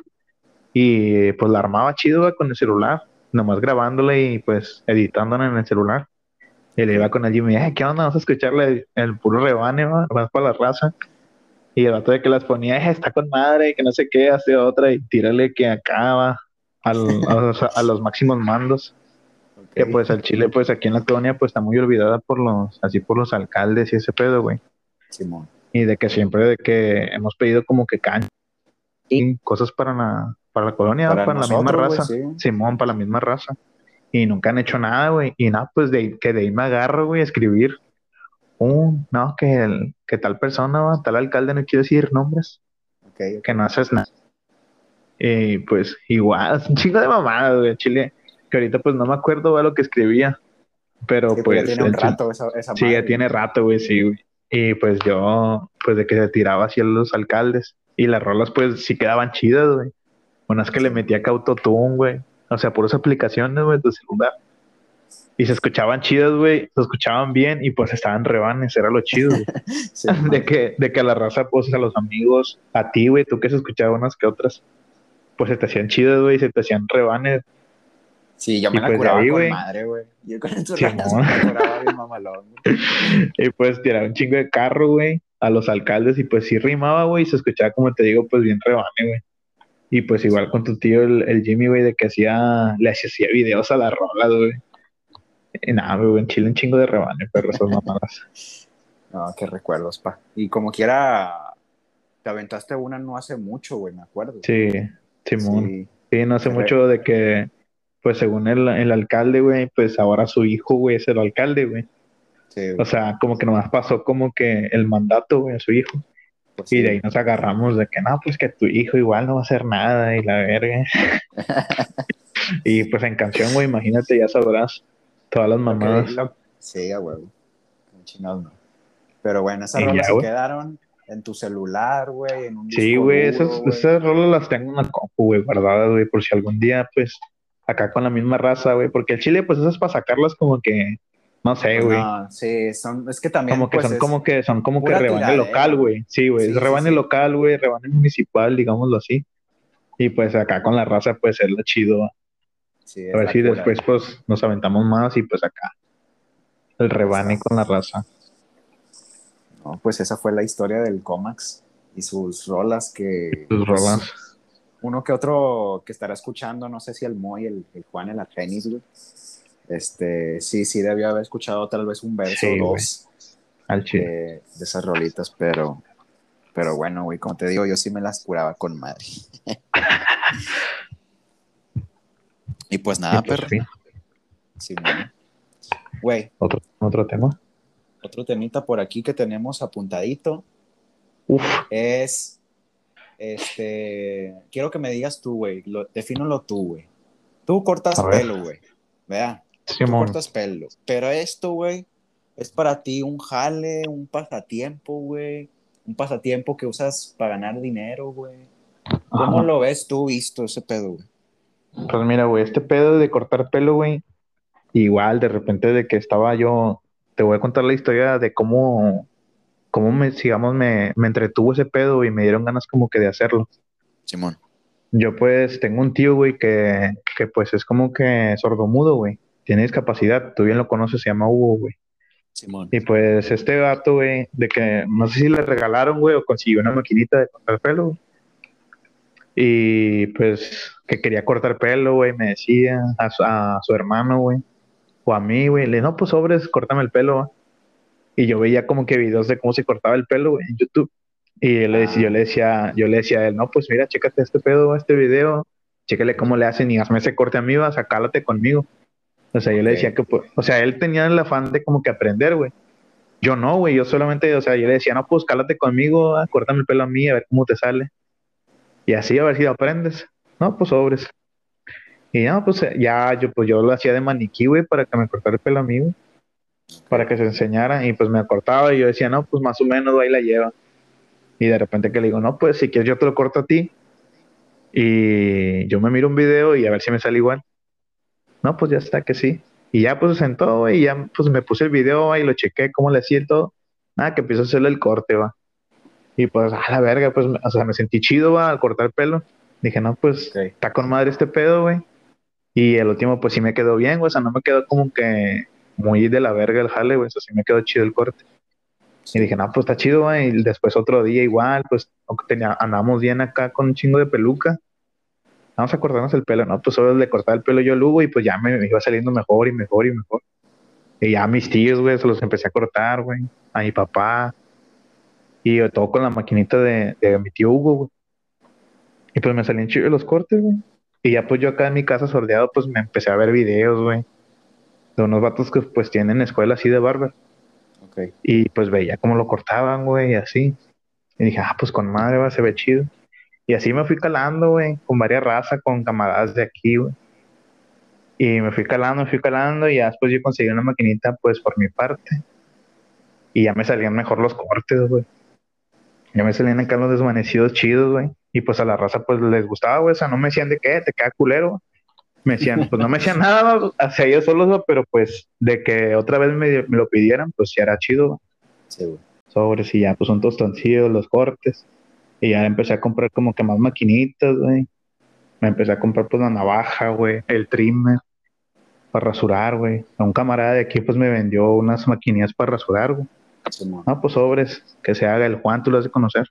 y pues la armaba chido, güey, con el celular, nomás grabándole y pues editándola en el celular. Y le iba con el Jimmy, eh, ¿qué onda? Vamos a escucharle el, el puro rebane, vas para la raza. Y el vato de que las ponía, eh, está con madre, que no sé qué, hace otra y tírale que acaba al, a, los, a los máximos mandos. Que pues al Chile, pues aquí en la colonia, pues está muy olvidada por los, así por los alcaldes y ese pedo, güey. Simón. y de que siempre de que hemos pedido como que caña y cosas para la, para la colonia, para, la misma raza. Simón, para la misma raza. Y nunca han hecho nada, güey. Y nada, pues de, que de ahí me agarro, güey, a escribir. Un no, que, el, que tal persona, tal alcalde, no quiero decir nombres. Que no haces nada. Y pues igual, es un chingo de mamada, güey, Chile. Que ahorita pues no me acuerdo de lo que escribía. Pero pues. Ya tiene un rato esa, esa Sí, ya tiene rato, güey, sí, güey. Y pues yo, pues de que se tiraba hacia los alcaldes. Y las rolas, pues sí quedaban chidas, güey. Unas que le metía que autotune, güey. O sea, por esas aplicaciones, güey, de celular. Y se escuchaban chidas, güey. Se escuchaban bien y pues estaban rebanes. Era lo chido, güey. de, que, de que la raza, pues a los amigos, a ti, güey, tú que se escuchaban unas que otras, pues se te hacían chidas, güey, se te hacían rebanes. Sí, yo me la pues, curaba con madre, güey. Yo con estos sí, me curaba bien mamalón. y pues tiraba un chingo de carro, güey, a los alcaldes y pues sí rimaba, güey, y se escuchaba, como te digo, pues bien rebane, güey. Y pues igual con tu tío, el, Jimmy, güey, de que hacía, le hacía videos a las rolas, güey. Nada, güey, en Chile un chingo de rebane, pero esas mamadas. no, qué recuerdos, pa. Y como quiera, te aventaste una no hace mucho, güey, me acuerdo. Sí, Simón. Sí, no hace mucho de que, pues según el, el alcalde, güey, pues ahora su hijo, güey, es el alcalde, güey. Sí, o sea, como que nomás pasó como que el mandato, güey, a su hijo. Pues y de ahí nos agarramos de que no, pues que tu hijo igual no va a hacer nada y la verga. y pues en canción, güey, imagínate, ya sabrás todas las mamadas. Sí, a huevo. no. Pero bueno, esas rolas se quedaron en tu celular, güey, en un Sí, güey, esas, esas rolas las tengo en la compu, güey, guardadas, güey, por si algún día, pues, acá con la misma raza, güey, porque el chile, pues, esas es para sacarlas como que no sé, güey. No, sí, son, es que también. Como que pues, son como que son como que rebane local, güey. Sí, güey. es rebane local, güey, rebane municipal, digámoslo así. Y pues acá con la raza, pues es lo chido. Sí, a ver si después pues nos aventamos más y pues acá. El rebane con la raza. No, pues esa fue la historia del Comax y sus rolas que. Sus pues, rolas. uno que otro que estará escuchando, no sé si el Moy, el, el Juan, el Argenis, güey este, sí, sí, debía haber escuchado tal vez un verso o dos de, esas rolitas, pero, pero bueno, güey, como te digo, yo sí me las curaba con madre. y pues nada, pues perro. Sí, güey. ¿Otro, ¿Otro tema? Otro temita por aquí que tenemos apuntadito. Uf. Es, este, quiero que me digas tú, güey, defínalo tú, güey. Tú cortas pelo, güey. Vea, cortas pelo. Pero esto, güey, es para ti un jale, un pasatiempo, güey. Un pasatiempo que usas para ganar dinero, güey. ¿Cómo lo ves tú visto ese pedo, güey? Pues mira, güey, este pedo de cortar pelo, güey, igual de repente de que estaba yo, te voy a contar la historia de cómo, cómo me, digamos, me, me entretuvo ese pedo y me dieron ganas como que de hacerlo. Simón. Yo pues tengo un tío, güey, que, que pues es como que sordomudo, güey tiene discapacidad, tú bien lo conoces, se llama Hugo, güey. Simón. Y pues este gato, güey, de que no sé si le regalaron, güey, o consiguió una maquinita de cortar pelo, güey. Y pues que quería cortar pelo, güey, me decía a su, hermano, güey, o a mí, güey, le no, pues sobres, córtame el pelo, güey. Y yo veía como que videos de cómo se cortaba el pelo, güey, en YouTube. Y yo le, decía, yo le decía, yo le decía a él, no, pues mira, chécate este pedo, este video, chécale cómo le hacen y hazme ese corte a mí, vas a cálate conmigo. O sea, yo le decía que, pues, o sea, él tenía el afán de como que aprender, güey. Yo no, güey, yo solamente, o sea, yo le decía, no, pues cálate conmigo, ah, córtame el pelo a mí, a ver cómo te sale. Y así, a ver si aprendes. No, pues sobres. Y no, pues ya, yo, pues yo lo hacía de maniquí, güey, para que me cortara el pelo a mí, güey. Para que se enseñara. Y pues me cortaba y yo decía, no, pues más o menos ahí la lleva. Y de repente que le digo, no, pues si quieres yo te lo corto a ti. Y yo me miro un video y a ver si me sale igual. No, pues ya está que sí. Y ya pues se sentó, güey, y ya pues me puse el video y lo chequé cómo le hacía todo. Nada, que empezó a hacerle el corte, va. Y pues, a la verga, pues, o sea, me sentí chido, va, al cortar el pelo. Dije, no, pues, está con madre este pedo, güey. Y el último, pues sí me quedó bien, güey, o sea, no me quedó como que muy de la verga el jale, güey, o sea, sí me quedó chido el corte. Y dije, no, pues está chido, güey. Y después otro día igual, pues, tenía, andamos bien acá con un chingo de peluca vamos a cortarnos el pelo, ¿no? Pues solo le cortaba el pelo yo al Hugo y pues ya me, iba saliendo mejor y mejor y mejor. Y ya mis tíos, güey, se los empecé a cortar, güey. A mi papá. Y yo todo con la maquinita de, de mi tío Hugo, güey. Y pues me salían chidos los cortes, güey. Y ya pues yo acá en mi casa sordeado, pues me empecé a ver videos, güey. De unos vatos que pues tienen escuela así de barber. Ok. Y pues veía cómo lo cortaban, güey, y así. Y dije, ah, pues con madre, va, se ve chido. Y así me fui calando, güey, con varias razas, con camaradas de aquí, güey. Y me fui calando, me fui calando, y ya después yo conseguí una maquinita, pues por mi parte. Y ya me salían mejor los cortes, güey. Ya me salían acá los desvanecidos chidos, güey. Y pues a la raza, pues les gustaba, güey. O sea, no me decían de qué, te queda culero. Me decían, pues no me decían nada hacia ellos solos, pero pues de que otra vez me, me lo pidieran, pues ya era chido. Sí, güey. Sobres y ya, pues son tostoncillos los cortes. Y ya empecé a comprar como que más maquinitas, güey. Me empecé a comprar pues la navaja, güey, el trimmer para rasurar, güey. A un camarada de aquí pues me vendió unas maquinillas para rasurar, güey. Simón. Ah, pues sobres, que se haga el Juan, tú lo has de conocer.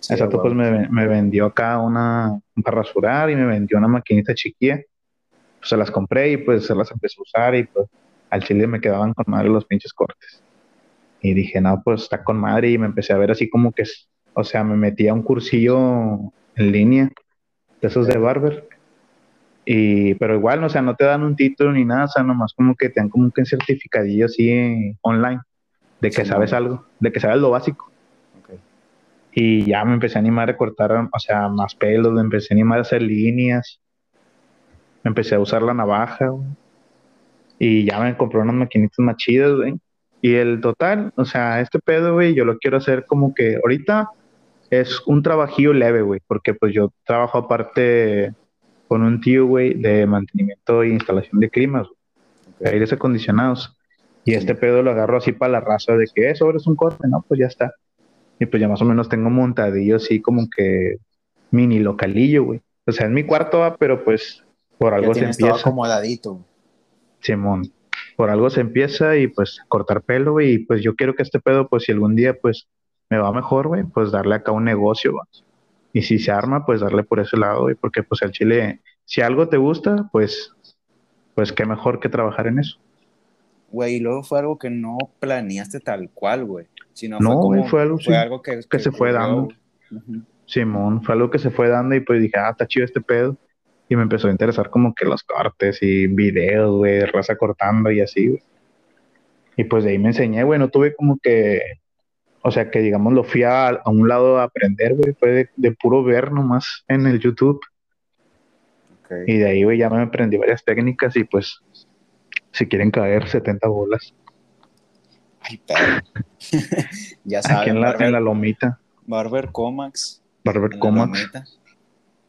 Sí, Exacto, güey. pues me, me vendió acá una para rasurar y me vendió una maquinita chiquilla. Pues se las compré y pues se las empecé a usar y pues al chile me quedaban con madre los pinches cortes. Y dije, no, pues está con madre y me empecé a ver así como que, o sea, me metí a un cursillo en línea de esos de barber. Y, pero igual, o sea, no te dan un título ni nada, o sea, nomás como que te dan como un certificadillo así online de que Sí, sabes no. algo, de que sabes lo básico. Y ya me empecé a animar a cortar, o sea, más pelos, me empecé a animar a hacer líneas. Me empecé a usar la navaja, güey. Y ya me compré unas maquinitas más chidas, güey. Y el total, o sea, este pedo, güey, yo lo quiero hacer como que ahorita es un trabajillo leve, güey, porque pues yo trabajo aparte con un tío, güey, de mantenimiento e instalación de climas, güey, de Ok. aires acondicionados. Y este pedo lo agarro así para la raza de que, eh, sobre es un corte, ¿no? Pues ya está. Y pues ya más o menos tengo montadillo así como que mini localillo, güey. O sea, en mi cuarto va, pero pues por Ya algo se tienes todo empieza. acomodadito. Simón, por algo se empieza y pues cortar pelo, güey, y pues yo quiero que este pedo, pues si algún día pues me va mejor, güey, pues darle acá un negocio, va. Y si se arma, pues darle por ese lado, güey, porque pues al chile, si algo te gusta, pues, pues qué mejor que trabajar en eso. Güey, y luego fue algo que no planeaste tal cual, güey. Sino No, fue güey, como, fue algo, sí, que, que se fue dando. Simón, fue algo que se fue dando y pues dije, ah, está chido este pedo. Y me empezó a interesar como que los cortes y videos, güey, raza cortando y así, güey. Y pues de ahí me enseñé, güey, no tuve como que, o sea, que digamos lo fui a, a un lado a aprender, güey, fue de, de puro ver nomás en el YouTube. Y de ahí, güey, ya me aprendí varias técnicas y pues, si quieren caer, 70 bolas. Ay, perro. ya saben, Aquí en la, Barber, en la lomita, Barber Comax. Barber en Comax,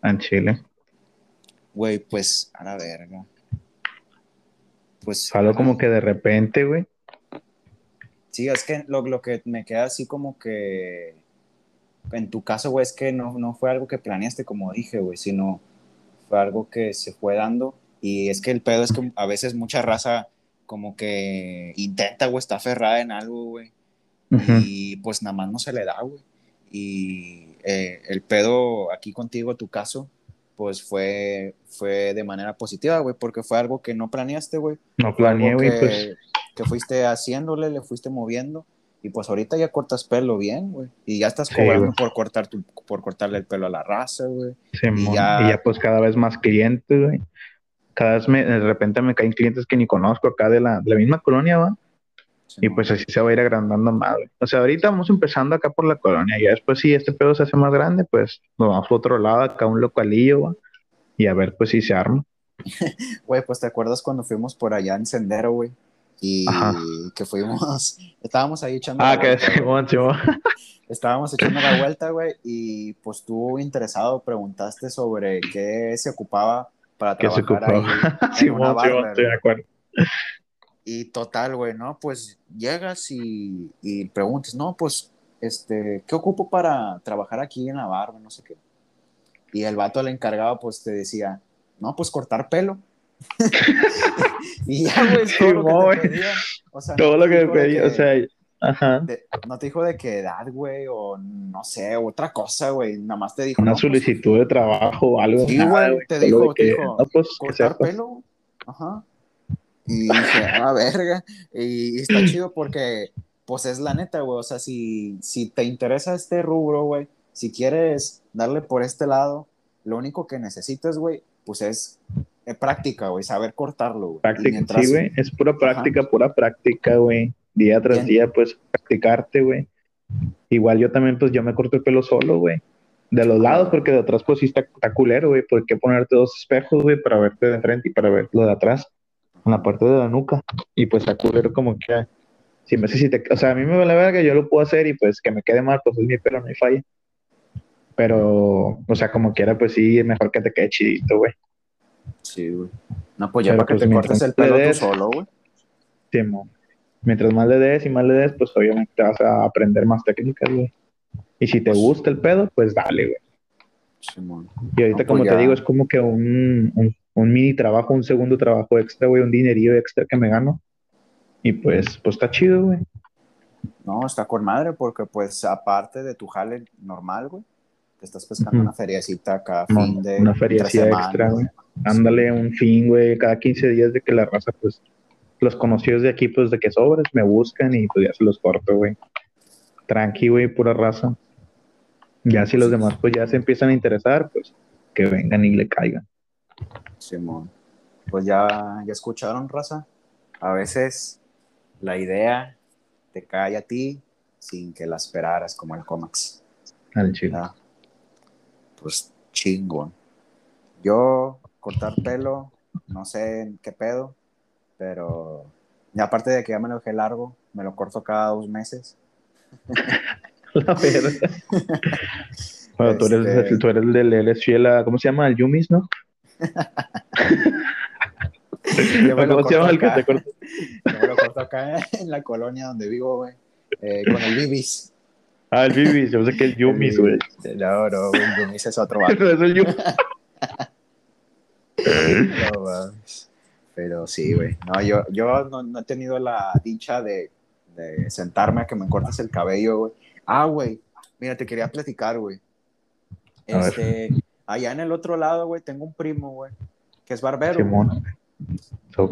en Chile. Güey, pues, a la verga. Pues, Algo como que de repente, güey. Sí, es que lo, lo que me queda así como que en tu caso, güey, es que no, no fue algo que planeaste, como dije, güey, sino fue algo que se fue dando. Y es que el pedo es que a veces mucha raza como que intenta, güey, está aferrada en algo, güey. Ujú. Y pues nada más no se le da, güey. Y eh, el pedo aquí contigo, tu caso, pues fue, fue de manera positiva, güey, porque fue algo que no planeaste, güey. No planeé, güey, que, pues. que fuiste haciéndole, le fuiste moviendo. Y pues ahorita ya cortas pelo bien, güey. Y ya estás Sí, cobrando güey. por, cortar tu, por cortarle el pelo a la raza, güey. Simón, Y ya- y ya pues cada vez más clientes, güey. Cada vez me, de repente me caen clientes que ni conozco acá de la, de la misma colonia, ¿va? Y Simón. pues así se va a ir agrandando más, güey. O sea, ahorita vamos empezando acá por la colonia. Y después si este pedo se hace más grande, pues nos vamos por otro lado, acá un localillo, ¿va? Y a ver pues si se arma. Güey, pues te acuerdas cuando fuimos por allá en Sendero, güey. Y Ajá. que fuimos, estábamos ahí echando Ah, la que vuelta, güey. Estábamos echando la vuelta, güey, y pues tú interesado preguntaste sobre qué se ocupaba para Que se trabajar ocupaba. ahí en una estoy de acuerdo. Y total, güey, ¿no? Pues llegas y, y preguntas, no, pues, este, ¿qué ocupo para trabajar aquí en la barba? No sé qué. Y el vato, el encargado, pues te decía, no, pues cortar pelo. y ya, güey, todo lo Simón, que te pedía. O sea, Todo no lo te que me dijo de pedí, o sea, ajá. de- no te dijo de qué edad, güey, o no sé, otra cosa, güey. Nada más te dijo. Una no, pues, solicitud de trabajo o algo. Sí, nada, güey, te dijo, te que, dijo, no, pues, cortar pelo. Ajá. Y dije, a la verga. Y está chido porque pues es la neta, güey. O sea, si, si te interesa este rubro, güey, si quieres darle por este lado, lo único que necesitas, güey, pues es eh, práctica, güey, saber cortarlo, güey. Práctica, sí, güey, es pura práctica, pura práctica, güey. Día tras día, pues, practicarte, güey. Igual yo también, pues, yo me corto el pelo solo, güey. De los lados, porque de atrás, pues, sí está, culero, güey. Porque ponerte dos espejos, güey, para verte de frente y para ver lo de atrás, en la parte de la nuca. Y, pues, está culero como que... Si me, si te, o sea, a mí me vale verga, yo lo puedo hacer y, pues, que me quede mal, pues, es mi pelo, no hay falla. Pero, o sea, como quiera, pues, sí, mejor que te quede chidito, güey. Sí, güey. No, pues ya para que pues, te cortes el pelo tú solo, güey. Sí, mientras más le des y más le des, pues obviamente te vas a aprender más técnicas, güey. Y si te gusta el pedo, pues dale, güey. Y ahorita, como pues, te digo, es como que un, un, mini trabajo, un segundo trabajo extra, güey, un dinerillo extra que me gano. Y pues, pues está chido, güey. No, está con madre, porque pues aparte de tu jale normal, güey, te estás pescando una feriecita cada fin de. Una feriecita extra, güey. Ándale un fin, güey, cada 15 días de que la raza, pues, los conocidos de aquí, pues, de que sobres, me buscan y pues ya se los corto, güey. Tranqui, güey, pura raza. Ya si los demás, pues, ya se empiezan a interesar, pues, que vengan y le caigan. Simón. Pues ya, ya escucharon, raza. A veces la idea te cae a ti sin que la esperaras, como el cómics. Al chido. Pues chingón. Yo cortar pelo, no sé en qué pedo, pero y aparte de que ya me lo dejé largo, me lo corto cada dos meses. La verdad. bueno, tú, eres, este tú eres el de fiel a, ¿cómo se llama? El Yumis, ¿no? ¿Cómo se llama el que te corto? Yo me lo corto acá en la colonia donde vivo, güey, eh, con el Bibis. Ah, el Bibis, yo sé que el Yumis, güey. No, no, el Yumis es otro vato. es el Yumis. Pero sí, güey. No, yo, yo no, he tenido la dicha de, sentarme a que me cortes el cabello, güey. Ah, güey. Mira, te quería platicar, güey. Este, allá en el otro lado, güey, tengo un primo, güey, que es barbero.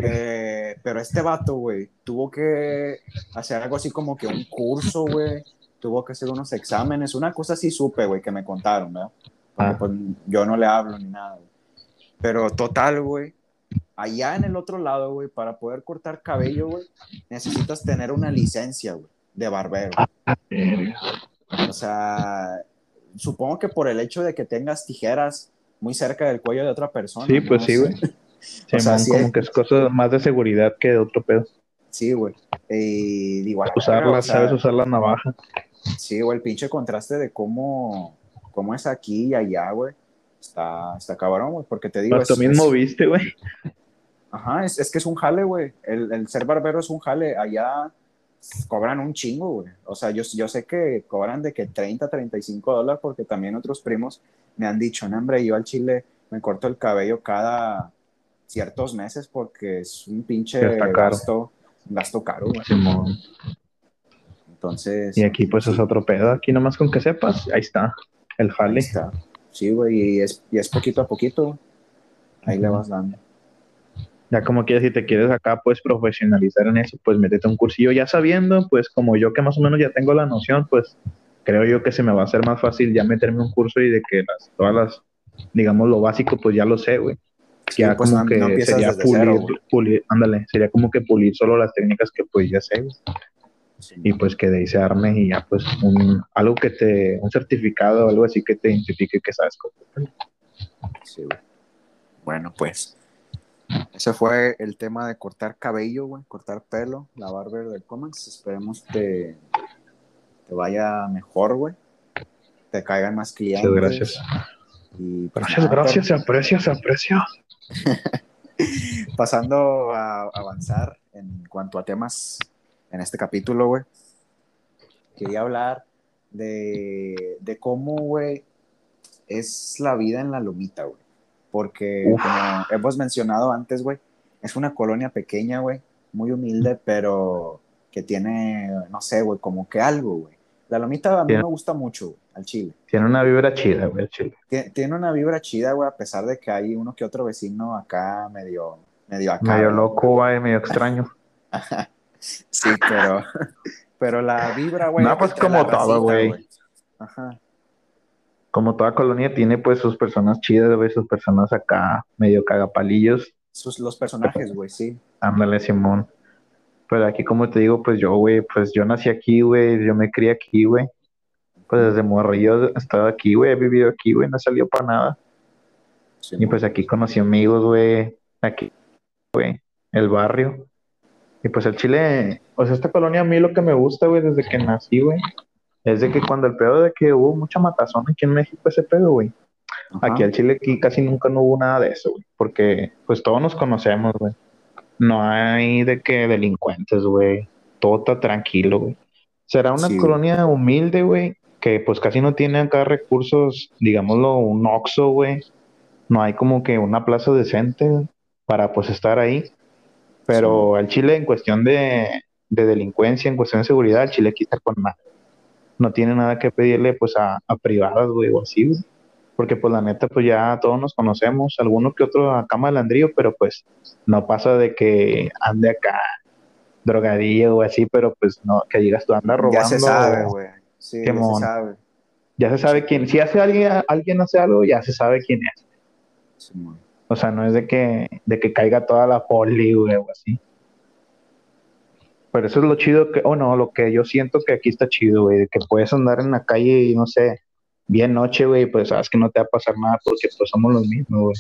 Eh, pero este vato, güey, tuvo que hacer algo así como que un curso, güey. Tuvo que hacer unos exámenes, una cosa así supe, güey, que me contaron, ¿verdad? Porque ah. pues, yo no le hablo ni nada. Pero total, güey. Allá en el otro lado, güey, para poder cortar cabello, güey, necesitas tener una licencia, güey, de barbero. O sea, supongo que por el hecho de que tengas tijeras muy cerca del cuello de otra persona. Sí, pues sí, güey. o sea, como que es cosa más de seguridad que de otro pedo. Sí, güey. Y igual. Usarla, sabes usar la navaja. Sí, güey, el pinche contraste de cómo, cómo es aquí y allá, güey está, está cabrón, güey, porque te digo... Pues tú mismo viste, güey. Ajá, es, es, que es un jale, güey. El, el, ser barbero es un jale. Allá cobran un chingo, güey. O sea, yo, yo sé que cobran de que 30, 35 dólares, porque también otros primos me han dicho, no, hombre, yo al chile me corto el cabello cada ciertos meses porque es un pinche gasto, gasto caro, güey. Entonces. Y aquí, pues, es otro pedo. Aquí nomás con que sepas, ahí está, el jale. Ahí está. Sí, güey, y es, y es poquito a poquito. Ahí le vas dando. Ya como quieras, si te quieres acá, pues profesionalizar en eso, pues métete un cursillo ya sabiendo, pues como yo que más o menos ya tengo la noción, pues creo yo que se me va a hacer más fácil ya meterme un curso y de que las, todas las, digamos, lo básico, pues ya lo sé, güey. ya pues como que sería pulir, pulir, ándale, sería como que pulir solo las técnicas que pues ya sé, güey y pues que de ahí se arme y ya pues un, algo que te, un certificado o algo así que te identifique que sabes cómo. Sí, Bueno, pues ese fue el tema de cortar cabello, güey, cortar pelo, la barber del Comics. Esperemos que te vaya mejor, güey. Te caigan más clientes. Muchas gracias. Y pues gracias, gracias, se aprecia, se aprecia. Pasando a avanzar en cuanto a temas en este capítulo, güey, quería hablar de, de cómo, güey, es la vida en la lomita, güey. Porque, como hemos mencionado antes, güey, es una colonia pequeña, güey, muy humilde, pero que tiene, no sé, güey, como que algo, güey. La lomita a mí me gusta mucho, güey, al chile. Tiene una vibra chida, güey, al chile. Tiene, una vibra chida, güey, a pesar de que hay uno que otro vecino acá medio, medio acá. Medio loco, güey, medio extraño. Sí, pero, Pero la vibra, güey. No, pues como todo, güey. Ajá. Como toda colonia tiene pues sus personas chidas, güey, sus personas acá medio cagapalillos. Sus, los personajes, güey, sí. Ándale, Simón. Pero aquí, como te digo, pues yo, güey, pues yo nací aquí, güey, yo me crié aquí, güey. Pues desde morrillo he estado aquí, güey, he vivido aquí, güey, no he salido para nada. Sí, Y pues aquí conocí amigos, güey, aquí, güey, el barrio. Y pues el Chile, o sea, esta colonia a mí lo que me gusta, güey, desde que nací, güey, es de que cuando el pedo de que hubo mucha matazón aquí en México, ese pedo, güey. Ajá. Aquí al Chile aquí casi nunca no hubo nada de eso, güey, porque pues todos nos conocemos, güey. No hay de que delincuentes, güey. Todo está tranquilo, güey. Será una Sí, colonia humilde, güey, que pues casi no tiene acá recursos, digámoslo, un Oxxo, güey. No hay como que una plaza decente para pues estar ahí. Pero al Chile en cuestión de, de delincuencia, en cuestión de seguridad, el Chile aquí está con nada. No tiene nada que pedirle pues a, a privadas, güey, o así, güey. Porque pues la neta, pues ya todos nos conocemos, alguno que otro acá malandrillo, pero pues no pasa de que ande acá drogadillo o así, pero pues no, que digas tú anda robando. Ya se sabe, güey. Sí, ya se sabe. Ya se sabe quién, si hace alguien, alguien hace algo, ya se sabe quién es. O sea, no es de que, de que caiga toda la poli, güey, o así. Pero eso es lo chido que, o no, lo que yo siento que aquí está chido, güey, que puedes andar en la calle y no sé, bien noche, güey, pues sabes que no te va a pasar nada porque pues somos los mismos, güey.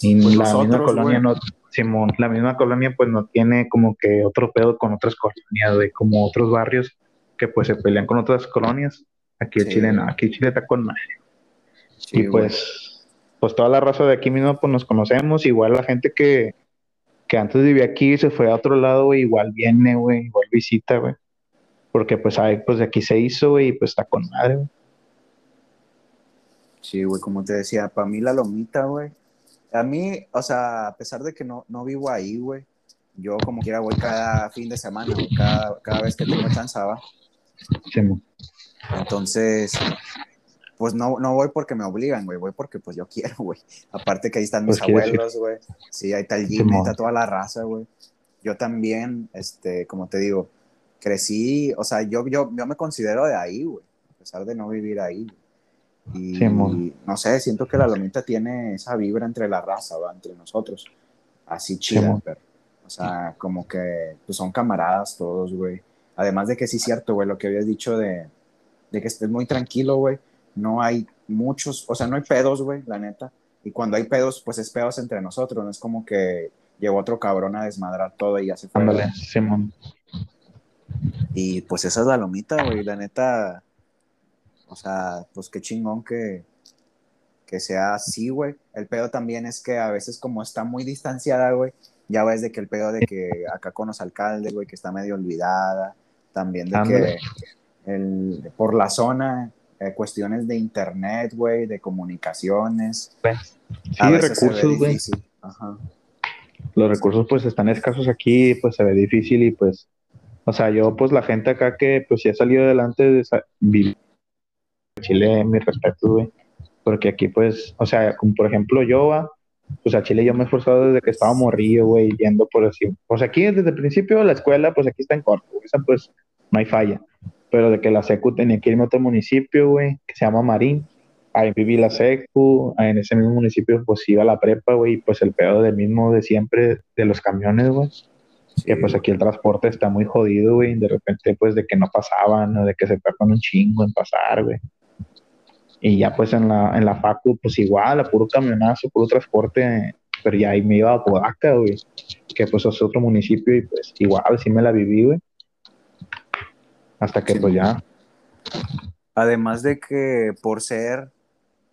Y Pues la misma colonia no, Simón, la misma colonia pues no tiene como que otro pedo con otras colonias, güey, como otros barrios que pues se pelean con otras colonias. Aquí el Sí. Chile no, aquí Chile está con madre. Sí, Y güey. pues, pues toda la raza de aquí mismo pues nos conocemos, igual la gente que, que antes vivía aquí y se fue a otro lado, güey, igual viene, güey, igual visita, güey. Porque pues ahí, pues de aquí se hizo, güey, y pues está con madre, güey. Sí, güey, como te decía, para mí la lomita, güey. A mí, o sea, a pesar de que no, no vivo ahí, güey, yo como quiera voy cada fin de semana, güey, cada, cada vez que tengo chance, ¿va? Simón. Entonces, pues no, no voy porque me obligan, güey, voy porque pues yo quiero, güey. Aparte que ahí están mis Pues abuelos, güey. Sí, ahí está el Simón. está toda la raza, güey. Yo también, este, como te digo, crecí, o sea, yo, yo, yo me considero de ahí, güey, a pesar de no vivir ahí. Y Simón. no sé, siento que la lomita tiene esa vibra entre la raza, ¿va? entre nosotros. Así chida, Simón. pero, o sea, como que pues son camaradas todos, güey. Además de que sí es cierto, güey, lo que habías dicho de, de que estés muy tranquilo, güey. No hay muchos, o sea, no hay pedos, güey, la neta. Y cuando hay pedos, pues es pedos entre nosotros, no es como que llegó otro cabrón a desmadrar todo y ya se fue. Ándale, Simón. Y pues esa es la lomita, güey, la neta. O sea, pues qué chingón que, que sea así, güey. El pedo también es que a veces como está muy distanciada, güey, ya ves de que el pedo de que acá con los alcaldes, güey, que está medio olvidada. También de que el, por la zona, eh, cuestiones de internet, güey, de comunicaciones. Sí, a veces recursos, güey. Ajá. Los recursos pues están escasos aquí, pues se ve difícil y pues, o sea, yo pues la gente acá que pues sí ha salido adelante de esa- Chile, mi respeto, güey. Porque aquí pues, o sea, como por ejemplo yo, ah, pues a Chile yo me he esforzado desde que estaba morrillo, güey, yendo por así. Pues aquí desde el principio la escuela, pues aquí está en corto, esa pues no hay falla. Pero de que la secu tenía que irme a otro municipio, güey, que se llama Marín. Ahí viví la secu, en ese mismo municipio pues iba a la prepa, güey, y pues el pedo del mismo de siempre de los camiones, güey. que pues aquí el transporte está muy jodido, güey, de repente pues de que no pasaban o de que se tardan un chingo en pasar, güey. Y ya pues en la, en la facu, pues igual, a puro camionazo, puro transporte, pero ya ahí me iba a Podaca, güey, que pues es otro municipio y pues igual sí me la viví, güey. Hasta que Sí. pues ya, Además de que por ser,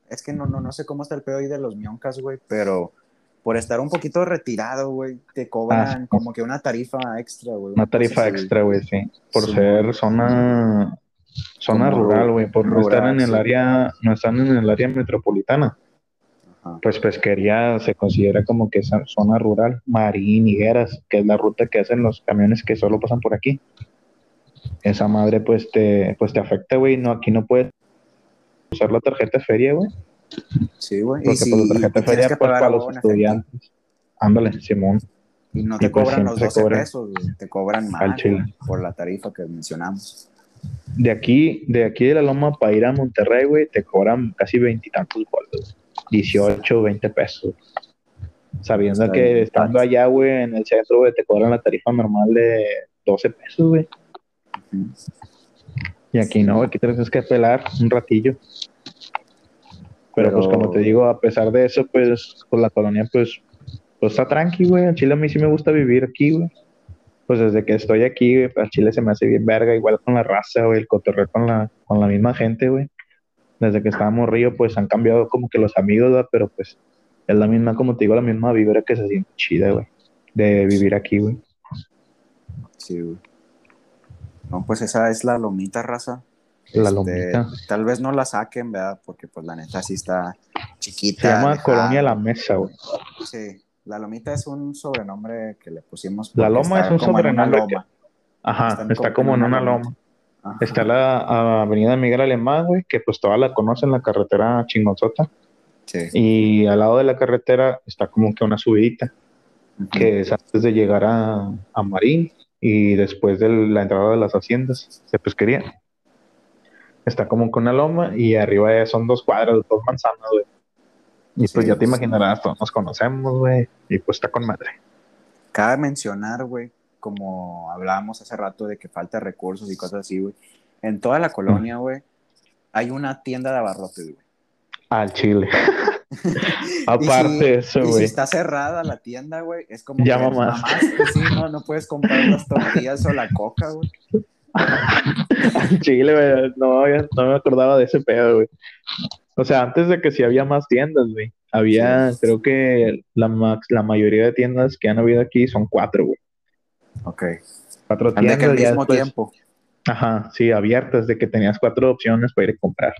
es que no, no, no sé cómo está el pedo ahí de los mioncas, güey, pero por estar un poquito retirado, güey, te cobran Ah, como que una tarifa extra, güey. una tarifa extra, güey, sí, por Sí, ser zona, zona Como rural, güey, por no estar en el sí. área, no están en el área metropolitana. Ajá. pues pesquería se considera como que esa zona rural, Marín, Higueras, que es la ruta que hacen los camiones que solo pasan por aquí. Esa madre pues te, pues te afecta, güey, no, aquí no puedes usar la tarjeta de feria, güey, Sí, güey. Y porque si por la tarjeta de feria pues para los estudiantes. Ándale, Simón. Y no te Y pues cobran los siempre 12 cobran pesos, güey, te cobran más por la tarifa que mencionamos. De aquí, de aquí de la Loma para ir a Monterrey, güey, te cobran casi veintitantos bolos. 18, 20 pesos. Sabiendo Está que bien, estando allá, güey, en el centro, güey, te cobran la tarifa normal de 12 pesos, güey. Y aquí no, aquí tienes que pelar un ratillo. Pero, pues como te digo, a pesar de eso, pues, pues la colonia, pues, pues está tranqui, güey. En Chile a mí sí me gusta vivir aquí, güey. Pues desde que estoy aquí, güey, a Chile se me hace bien verga, igual con la raza, güey, el cotorreo con la, con la misma gente, güey. Desde que estábamos río, pues han cambiado como que los amigos, ¿verdad? Pero pues es la misma, como te digo, la misma vibra que se siente chida, güey. De vivir aquí, güey. Sí, güey. No, pues esa es la lomita raza. La Este, lomita. Tal vez no la saquen, ¿verdad? Porque pues la neta sí está chiquita. Se llama. Colonia La Mesa, güey. Sí, la lomita es un sobrenombre que le pusimos. La loma es un sobrenombre loma. Ajá, Están está como en una loma. Está la a- avenida Miguel Alemán, güey, que pues toda la conocen, la carretera chingonzota. Sí. Y al lado de la carretera está como que una subidita, que es antes de llegar a, a Marín y después de la entrada de las haciendas de pesquería. Está como que una loma y arriba ya son dos cuadras, dos manzanas, güey. Y pues ya te imaginarás, todos nos conocemos, güey, y pues está con madre. Cabe mencionar, güey, como hablábamos hace rato de que falta recursos y cosas así, güey. En toda la colonia, güey, hay una tienda de abarrotes, güey. Al chile. Aparte si- eso, y si güey. está cerrada la tienda, güey, es como Ya que mamaste. mamaste, sí, no, no puedes comprar las tortillas o la coca, güey. Chile, güey, no, había- no me acordaba de ese pedo, güey. O sea, antes de que sí había más tiendas, güey. Había, Sí. creo que la, max- la mayoría de tiendas que han habido aquí son cuatro, güey. Ok. Cuatro tiendas. que al mismo después- tiempo. Ajá, sí, abiertas, de que tenías cuatro opciones para ir a comprar.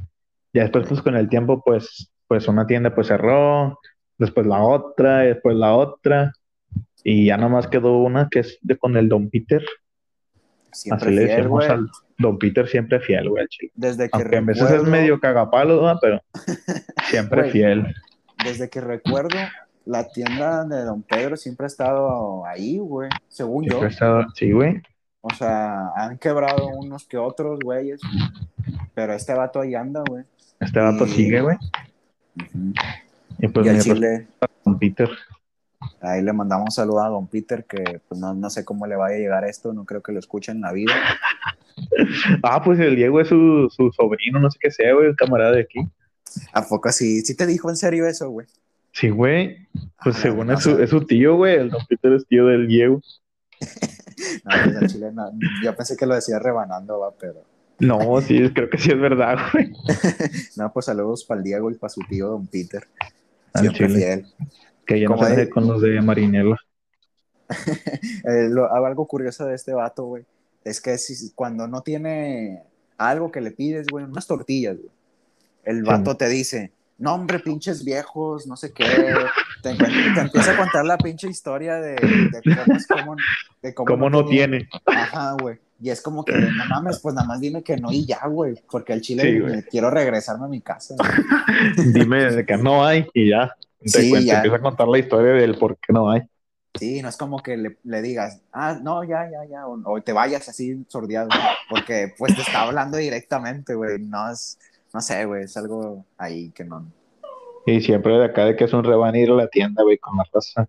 Ya después, pues con el tiempo, pues, pues una tienda pues cerró, después la otra, después la otra. Y ya nomás quedó una que es de con el Don Peter. Siempre Así le fiel, decíamos güey. al Don Peter siempre fiel, güey. Desde que Aunque a veces es recuerdo, medio cagapalo, ¿no? pero siempre Güey. fiel. desde que recuerdo, la tienda de Don Pedro siempre ha estado ahí, güey. Según yo. Siempre ha estado- Sí, güey. O sea, han quebrado unos que otros, güeyes. Pero este vato ahí anda, güey. Este vato Y- sigue, güey. Y pues y mi Chile, Don Peter. ahí le mandamos un saludo a Don Peter, que pues no, no sé cómo le vaya a llegar esto, no creo que lo escuche en la vida. Ah, pues el Diego es su, su sobrino, no sé qué sea, güey, el camarada de aquí. ¿A poco sí? ¿Sí te dijo en serio eso, güey? Sí, güey. Pues Ah, según no, es, su, es su tío, güey. El Don Peter es tío del Diego. no, pues al Chile no. Yo pensé que lo decía rebanando, va, pero... No, sí, creo que sí es verdad, güey. No, pues saludos para el Diego y para su tío Don Peter. Siempre fiel. Que ya no se de- con los de Marinela. Eh, lo- algo curioso de este vato, güey, es que si- cuando no tiene algo que le pides, güey, unas tortillas, güey, el Sí. vato te dice, no, hombre, pinches viejos, no sé qué, te, empieza a contar la pinche historia de, de cómo, es- cómo- de cómo ¿Cómo no tiene? Ajá, güey. Y es como que, no mames, pues nada más dime que no y ya, güey, porque al chile Sí, me quiero regresarme a mi casa. Dime de que no hay y ya. Te Sí, ya. empieza a contar la historia del por qué no hay. Sí, no es como que le, le digas, ah, no, ya, ya, ya, o, o te vayas así sordeado, porque pues te está hablando directamente, güey, no es, no sé, güey, es algo ahí que no. Y siempre de acá de que es un reban ir a la tienda, güey, con la raza.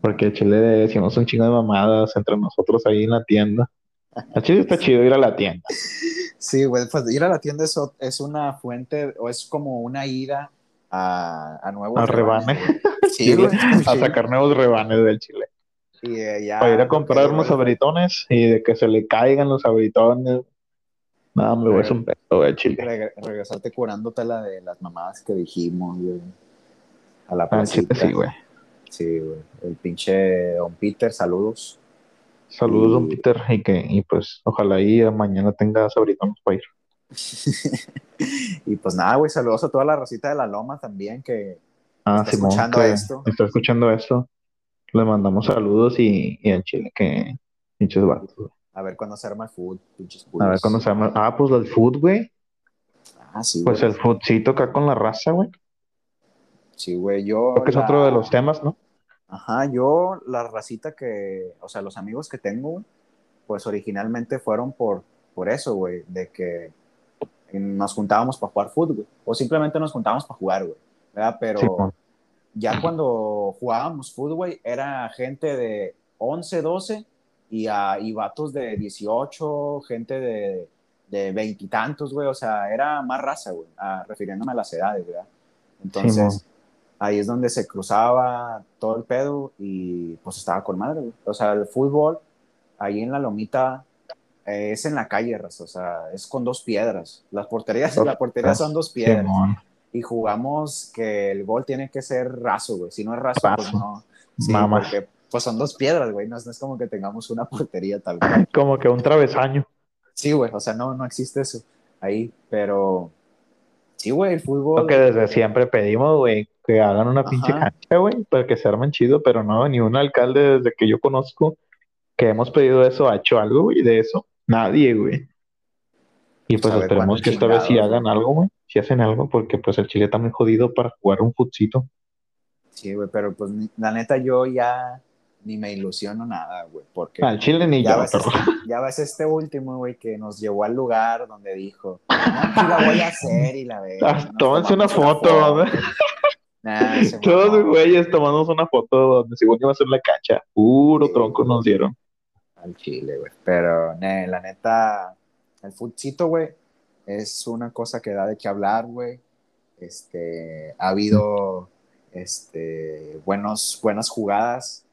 Porque el chile decimos un chingo de mamadas entre nosotros ahí en la tienda. El chile está chido ir a la tienda. Sí, güey, pues ir a la tienda es, es una fuente, o es como una ida a, a nuevos Al rebanes. Sí, güey, A sacar nuevos rebanes del chile. Y, eh, ya, Para ir a comprar unos abritones y de que se le caigan los abritones. Nada, me voy a un pedo, güey, chile. Reg- regresarte curándote la de las mamadas que dijimos, güey. A la chile placita. sí, güey. Sí, güey. El pinche Don Peter, saludos. Saludos, don Y- Peter, y que, y pues, ojalá y mañana tengas abritones para ir. y pues nada, güey, saludos a toda la rosita de la loma también que Ah, Está Simón, escuchando que esto. Está escuchando esto. Le mandamos saludos y, y al chile que pinches vatos, a ver cuándo se arma el food, pinches A ver cuándo se llama. Ah, pues el food, güey. Ah, sí, Pues güey. el foodcito acá con la raza, güey. Sí, güey, yo. Creo que es otro de los temas, ¿no? Ajá, yo, la racita que, o sea, los amigos que tengo, güey, pues originalmente fueron por, por eso, güey, de que nos juntábamos para jugar fútbol, o simplemente nos juntábamos para jugar, güey, ¿verdad? Pero ya cuando jugábamos fútbol, era gente de 11, 12 y, a, y vatos de 18, gente de de veintitantos, güey, o sea, era más raza, güey, refiriéndome a las edades, ¿verdad? Entonces, ahí es donde se cruzaba todo el pedo y pues estaba con madre, güey. O sea, el fútbol, ahí en la lomita, eh, es en la calle, raza, o sea, es con dos piedras. Las porterías, la portería son dos piedras. y jugamos que el gol tiene que ser raso, güey. Si no es raso, pues no. Sí, porque pues son dos piedras, güey. No, es como que tengamos una portería tal vez. Como que un travesaño. Sí, güey, o sea, no, no existe eso ahí, pero sí, güey, el fútbol. Lo que desde siempre pedimos, güey, que hagan una pinche cancha, güey, para que se armen chido, pero no, ni un alcalde desde que yo conozco que hemos pedido eso ha hecho algo, güey, de eso. Nadie, güey. Y pues esperemos que esta vez sí hagan algo, güey, si hacen algo, porque pues el Chile está muy jodido para jugar un futcito. Sí, güey, pero pues la neta yo ya ni me ilusiono nada, güey, porque... Al Chile ni ya ves, este, ya ves este último, güey, que nos llevó al lugar donde dijo, no, la voy a hacer y la veo. Ah, tómense una foto, ¿verdad? Todos los güeyes tomamos una foto donde según iba a ser la cancha. Puro tronco nos dieron. Al Chile, güey. Pero, la neta, el futsito, güey, es una cosa que da de qué hablar, güey. Este, ha habido, este, buenos, buenas jugadas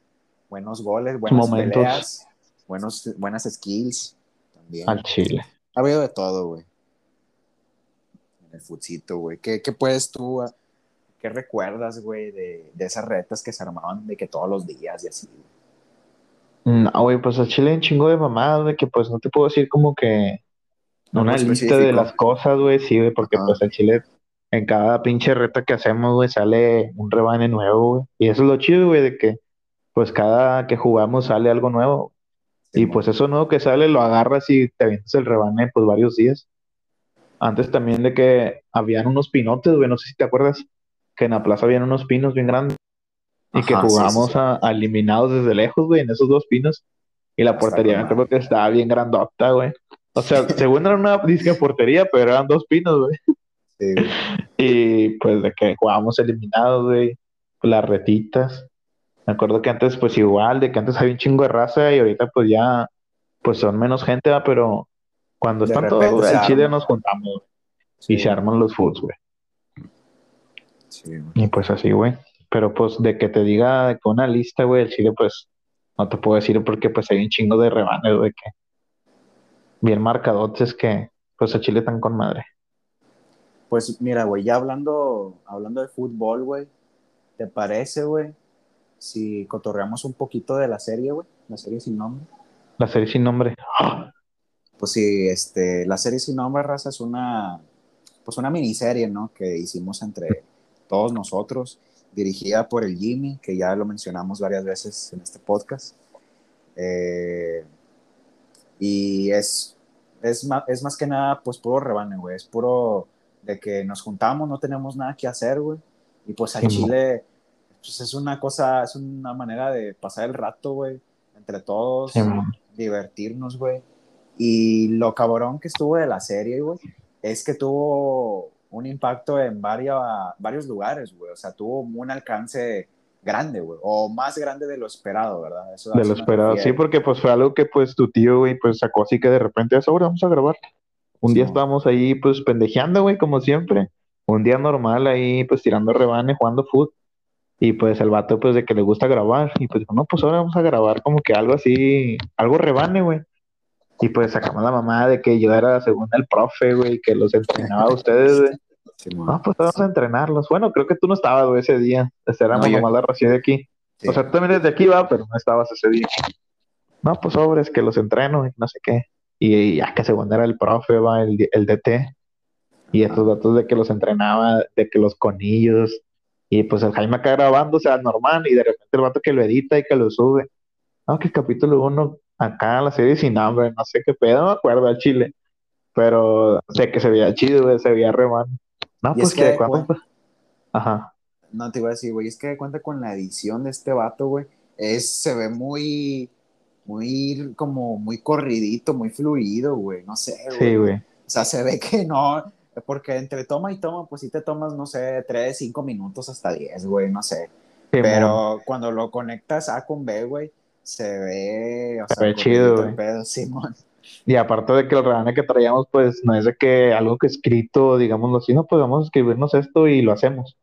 buenos goles, buenas peleas, buenos, buenas skills también. Al Chile. Ha habido de todo, güey. En el futsito, güey. ¿Qué, ¿Qué, puedes tú, qué recuerdas, güey, de, de, esas retas que se armaban de que todos los días y así, No, güey, pues al Chile un chingo de mamadas, de que pues no te puedo decir como que una lista de las cosas, güey, sí, güey, porque pues al Chile en cada pinche reta que hacemos, güey, sale un rebane nuevo, güey. Y eso es lo chido, güey, de que pues cada que jugamos sale algo nuevo. y pues eso nuevo que sale lo agarras y te avientas el rebane pues varios días. Antes también de que habían unos pinotes, güey, no sé si te acuerdas, que en la plaza habían unos pinos bien grandes y que jugamos A, eliminados desde lejos, güey, en esos dos pinos. Y la portería creo que estaba bien grandota, güey. O sea, según era una disque portería, pero eran dos pinos, güey. Sí, y pues de que jugábamos eliminados, güey, las retitas. Me acuerdo que antes, pues igual, de que antes había un chingo de raza y ahorita pues ya, pues son menos gente, pero cuando están todos en Chile nos juntamos y se arman los foods, güey. Sí, y pues así, güey. Pero pues de que te diga que una lista, güey, el Chile, pues no te puedo decir porque pues hay un chingo de rebanes, güey, que bien marcadotes que pues a Chile están con madre. Pues mira, güey, ya hablando, hablando de fútbol, güey, ¿te parece, güey? si cotorreamos un poquito de la serie, güey, la serie sin nombre. La serie sin nombre. Pues sí, este, la serie sin nombre, raza, es una, pues una miniserie, ¿no? Que hicimos entre todos nosotros, dirigida por el Jimmy, que ya lo mencionamos varias veces en este podcast. Eh, y es, es, más, es más que nada, pues puro rebane, güey. Es puro de que nos juntamos, no tenemos nada que hacer, güey. Y pues al Chile pues es una cosa, es una manera de pasar el rato, güey, entre todos, divertirnos, güey. Y lo cabrón que estuvo de la serie, güey, es que tuvo un impacto en varios, varios lugares, güey. O sea, tuvo un alcance grande, güey, o más grande de lo esperado, ¿verdad? de lo esperado, sí, porque pues fue algo que pues tu tío, güey, pues sacó así que de repente, eso, ahora vamos a grabar. Un día estábamos ahí pues pendejeando, güey, como siempre. Un día normal ahí pues tirando rebane, jugando fútbol. Y pues el vato, pues de que le gusta grabar. Y pues no, pues ahora vamos a grabar como que algo así, algo rebane, güey. Y pues sacamos la mamá de que yo era según el profe, güey, que los entrenaba a ustedes, güey. no, pues vamos a entrenarlos. Bueno, creo que tú no estabas, güey, ese día. Esa era mi mamá la recién de aquí. O sea, tú también desde aquí va, pero no estabas ese día. No, pues sobres, que los entreno y no sé qué. Y ya que según era el profe, va, el, el DT. Y estos datos de que los entrenaba, de que los conillos, y pues el Jaime acá grabando, o sea, normal, y de repente el vato que lo edita y que lo sube. No, que capítulo uno, acá la serie sin nombre, no sé qué pedo, no me acuerdo al chile. Pero sé que se veía chido, se veía re mal. No, pues que, cuando. Ajá. No te iba a decir, güey, es que cuenta con la edición de este vato, güey. Es, se ve muy, muy, como muy corridito, muy fluido, güey. No sé, güey. Sí, güey. O sea, se ve que no, porque entre toma y toma, pues sí te tomas, no sé, 3, 5 minutos hasta 10, güey, no sé. Pero cuando lo conectas A con B, güey, se ve, o Se sea, ve chido, el pedo, Simón. Y aparte de que el rebane que traíamos, pues no es de que algo que escrito, digámoslo así, no, pues vamos a escribirnos esto y lo hacemos.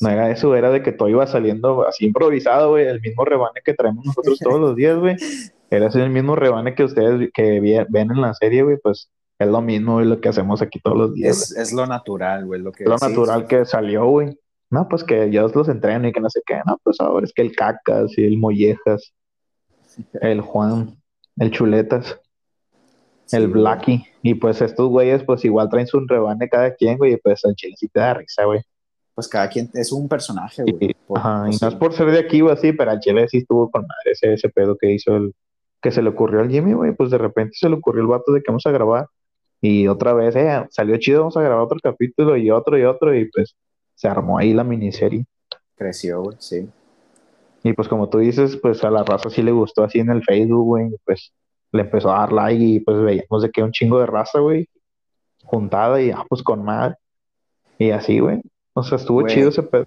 No era eso, era de que todo iba saliendo así improvisado, güey, el mismo rebane que traemos nosotros todos los días, güey. Era así el mismo rebane que ustedes que ven en la serie, güey, pues es lo mismo, güey, lo que hacemos aquí todos los días, Es, es lo natural, güey, lo que. Lo sí, natural que salió, güey. No, pues que yo los entreno y que no sé qué. No, pues ahora es que el Cacas y el Mollejas, el Juan, el Chuletas. sí, el güey. Blacky. Y pues estos güeyes, pues igual traen su rebane cada quien, güey, y pues al chile sí te da risa, güey. Pues cada quien es un personaje, Y, güey. Por- ajá, y no es por ser de aquí o así, pero al chile sí estuvo con madre ese, ese pedo que hizo el, que se le ocurrió al Jimmy, güey, pues de repente se le ocurrió el vato de que vamos a grabar. Y otra vez, eh, salió chido, vamos a grabar otro capítulo y otro y otro, y pues se armó ahí la miniserie. Creció, güey, sí. Y pues como tú dices, pues a la raza sí le gustó así en el Facebook, güey, pues le empezó a dar like y pues veíamos de que un chingo de raza, güey, juntada y ah, pues con madre. Y así, güey. O sea, estuvo Güey. chido ese pedo.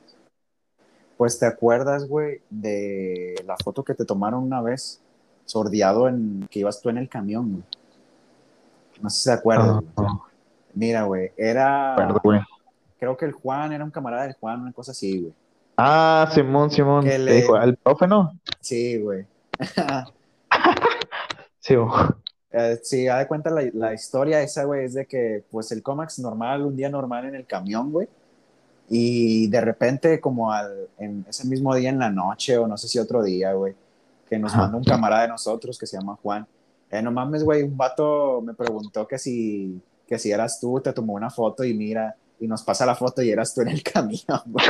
Pues te acuerdas, güey, de la foto que te tomaron una vez, sordeado en que ibas tú en el camión, güey. No sé si te acuerdas, Ah. Mira, güey, era. Perdón, güey. Creo que el Juan era un camarada del Juan, una cosa así, güey. Ah, Simón, Simón. Te le- dijo, el profe, ¿no? Sí, güey. Sí, güey. Eh, sí, haz de cuenta la, la historia esa, güey, es de que, pues, el cómax normal, un día normal en el camión, güey, y de repente, como al, en ese mismo día en la noche, o no sé si otro día, güey, que nos manda un camarada de nosotros que se llama Juan. Eh, no mames, güey, un vato me preguntó que si, que si eras tú, te tomó una foto y mira, y nos pasa la foto y eras tú en el camión, güey.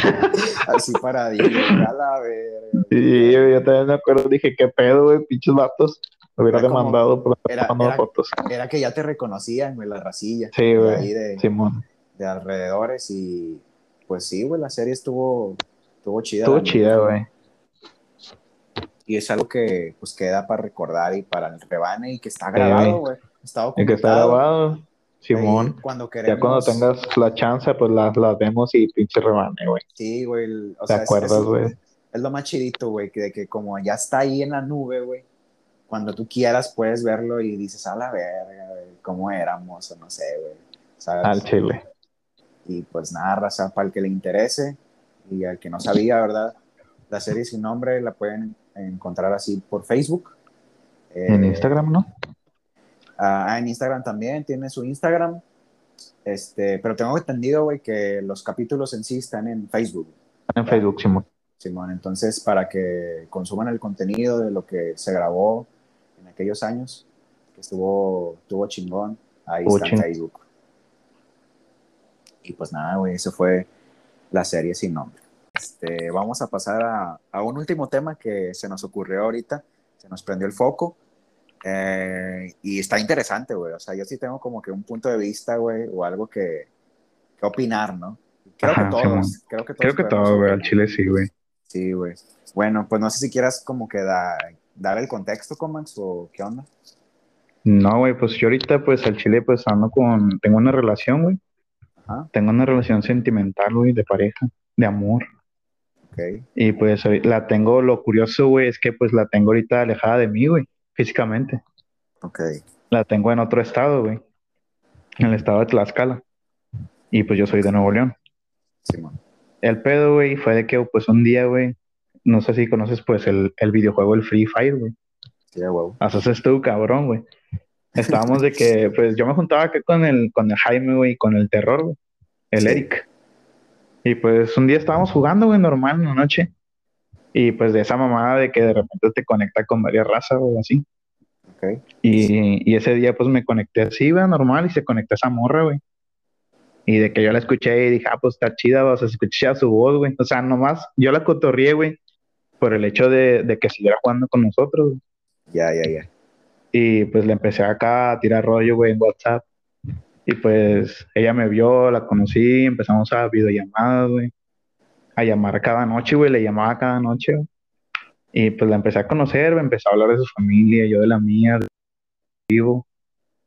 Así güey, a la verga. Sí, yo también me acuerdo, dije, ¿qué pedo, güey? Pinches vatos. Me hubiera Era como- demandado por estar tomando era- fotos. Era que ya te reconocían, güey, la racilla. Sí, güey. ahí de- Simón. de alrededores y pues sí, güey, la serie estuvo, estuvo chida. Estuvo chida, güey. Y es algo que pues queda para recordar y para el rebane y que está grabado, güey. Está El que está documentado. grabado, Simón. cuando queremos. Ya cuando tengas la chance, pues las, las vemos y pinche rebane, güey. Sí, güey. O ¿Te sea, acuerdas, güey? es lo más chidito, güey, que de que como ya está ahí en la nube, güey. Cuando tú quieras puedes verlo y dices, a la verga, güey, cómo éramos, o no sé, güey. Al chile. Y pues nada, raza, para el que le interese y al que no sabía, ¿verdad? La serie sin nombre la pueden encontrar así por Facebook. En Eh, Instagram, ¿no? Ah, en Instagram también, tiene su Instagram. Este, pero tengo entendido, güey, que los capítulos en sí están en Facebook, En Facebook, Simón. Simón. Entonces, para que consuman el contenido de lo que se grabó en aquellos años, que estuvo, estuvo chingón, ahí está en. Facebook. Y pues nada, güey, eso fue la serie sin nombre. Este, vamos a pasar a, a un último tema que se nos ocurrió ahorita, se nos prendió el foco. Eh, y está interesante, güey. O sea, yo sí tengo como que un punto de vista, güey, o algo que, que opinar, ¿no? Creo Ajá, que todos, creo que todos. Creo que güey. Al chile sí, güey. Sí, güey. Bueno, pues no sé si quieras como que da- dar el contexto, Comax, o qué onda. No, güey, pues yo ahorita, pues al chile, pues ando con. Tengo una relación, güey. Ajá, Tengo una relación sentimental, güey, de pareja, de amor. Y pues la tengo, lo curioso, güey, es que pues la tengo ahorita alejada de mí, güey, físicamente. Ok. La tengo en otro estado, güey, en el estado de Tlaxcala. Y pues yo soy de Nuevo León. Simón. El pedo, güey, fue de que pues un día, güey, no sé si conoces pues el, el videojuego, el Free Fire, güey. Sí, huevo. Haces tú, cabrón, güey. Estábamos de que, pues yo me juntaba acá con el, con el Jaime, güey, con el terror, güey, el Sí. Eric. Y pues un día estábamos jugando, güey, normal en la noche. Y pues de esa mamada de que de repente te conecta con varias razas, güey, así. Ok. Y, y ese día pues me conecté así, güey, normal, y se conectó esa morra, güey. Y de que yo la escuché y dije, ah, pues está chida, o sea, escuché su voz, güey. O sea, nomás yo la cotorrié, güey, por el hecho de, de que siguiera jugando con nosotros, güey. Ya, ya, ya. Y pues le empecé acá a tirar rollo, güey, en WhatsApp. Y pues ella me vio, la conocí, empezamos a videollamadas, güey. A llamar cada noche, güey, le llamaba cada noche. güey. Y pues la empecé a conocer, me empezó a hablar de su familia, yo de la mía, de vivo,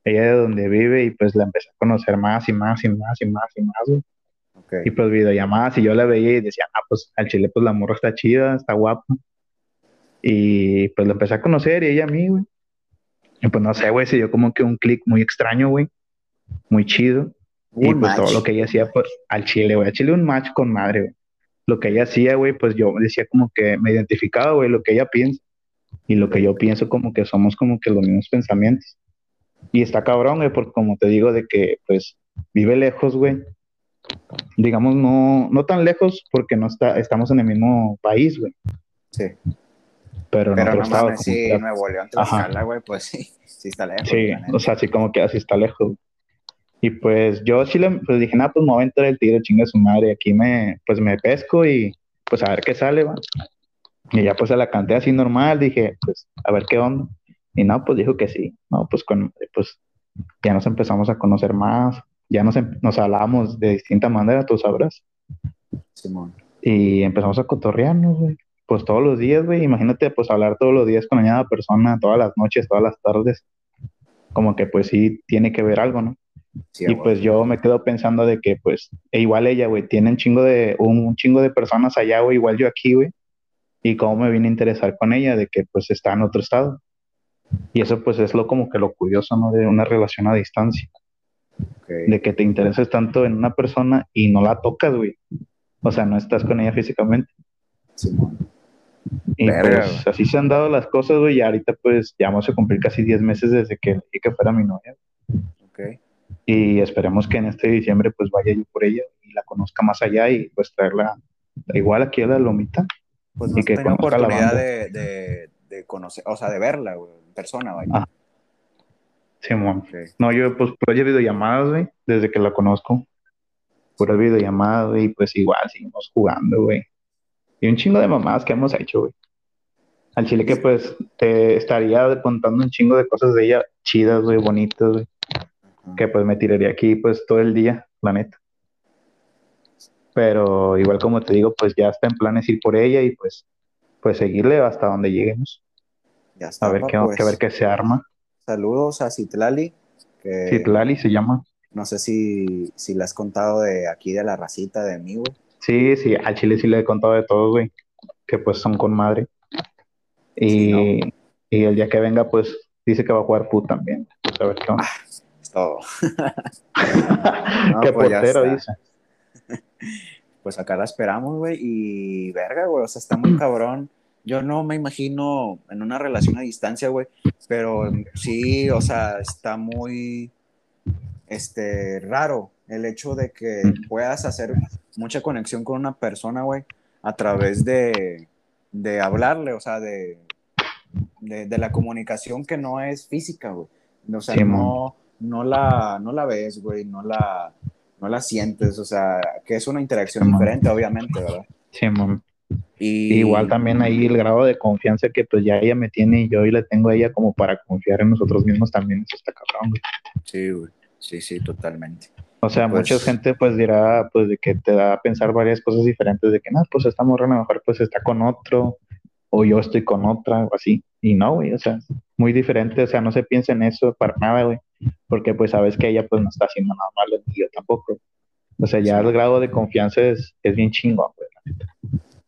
ella de donde vive, y pues la empecé a conocer más y más y más y más y más, güey. Ok. Y pues videollamadas, y yo la veía y decía, ah, pues al chile, pues la morra está chida, está guapa. Y pues la empecé a conocer y ella a mí, güey. Y pues no sé, güey, se dio como que un clic muy extraño, güey. Muy chido. Y pues todo lo que ella hacía, pues al chile, güey. Al chile un match con madre, güey. Lo que ella hacía, güey, pues yo decía como que me identificaba, güey, lo que ella piensa. Y lo que yo pienso, como que somos como que los mismos pensamientos. Y está cabrón, güey, porque como te digo, de que pues vive lejos, güey. Digamos, no, no tan lejos porque no está, estamos en el mismo país, güey. Sí. Pero Pero no estado. sí. Nuevo León. Tlaxcala, güey, pues sí, sí está lejos. Sí, o sea, así como que así está lejos. Y pues yo sí le pues dije, nada, pues me voy a entrar el tiro, chinga su madre, aquí me, pues me pesco y pues a ver qué sale, va. Y ya pues se la canté así normal, dije, pues a ver qué onda. Y no, pues dijo que sí. No, pues con, pues ya nos empezamos a conocer más, ya nos, em- nos hablábamos de distinta manera, tú sabrás. Simón. Y empezamos a cotorrearnos, güey. Pues todos los días, güey. Imagínate, pues hablar todos los días con la misma persona, todas las noches, todas las tardes. Como que pues sí tiene que ver algo, ¿no? Sí, Y pues yo me quedo pensando de que pues e igual ella, güey, tiene un chingo de, un, un chingo de personas allá, güey, igual yo aquí, güey. Y cómo me vine a interesar con ella, de que pues está en otro estado. Y eso pues es lo como que lo curioso, ¿no? De una relación a distancia. De que te intereses tanto en una persona y no la tocas, güey. O sea, no estás con ella físicamente. Simón. Y Verga, pues así se han dado las cosas, güey. Y ahorita pues ya vamos a cumplir casi 10 meses desde que dije que fuera mi novia. Ok. Y esperemos que en este diciembre pues vaya yo por ella y la conozca más allá y pues traerla igual aquí a la lomita. Pues Y que la oportunidad banda. de, de, de conocer, o sea, de verla, güey, en persona, vaya. Ah. Simón. Ok. No, yo pues puras videollamadas, güey, desde que la conozco. Puras videollamadas, güey, y pues igual seguimos jugando, güey. Y un chingo de mamadas que hemos hecho, güey. Al chile que pues te estaría contando un chingo de cosas de ella chidas, güey, bonitas, güey. Que pues me tiraría aquí pues todo el día, la neta. Pero igual como te digo, pues ya está en planes ir por ella y pues, pues seguirle hasta donde lleguemos. Ya está. A ver qué, pues. que ver qué se arma. Saludos a Citlali, que Citlali se llama. no sé si, si le has contado de aquí de la racita de mí, güey. Sí, sí, al chile sí le he contado de todos, güey. Que pues son con madre. Y, Sí, y el día que venga, pues dice que va a jugar put también. Pues a ver qué onda. Es todo. qué pues portero dice. Pues acá la esperamos, güey, y verga, güey, o sea, está muy cabrón. Yo no me imagino en una relación a distancia, güey, pero sí, o sea, está muy, este, raro el hecho de que puedas hacer mucha conexión con una persona, güey, a través de, de hablarle, o sea, de, de, de la comunicación que no es física, güey. O sea, Sí, no, no, la, no la ves, güey, no la, no la sientes, o sea, que es una interacción diferente, obviamente, ¿verdad? Sí, mon. Y Igual también ahí el grado de confianza que pues ya ella me tiene y yo y le tengo a ella como para confiar en nosotros mismos también, eso está cabrón, güey. Sí, güey. Sí, sí, totalmente. O sea, Pues- mucha gente pues dirá pues de que te da a pensar varias cosas diferentes, de que no, pues esta morra a lo mejor pues está con otro o yo estoy con otra o así. Y no, güey, o sea, muy diferente, o sea, no se piensa en eso para nada, güey, porque pues sabes que ella pues no está haciendo nada malo ni yo tampoco. O sea, ya Sí. el grado de confianza es, es bien chingón, güey. la neta.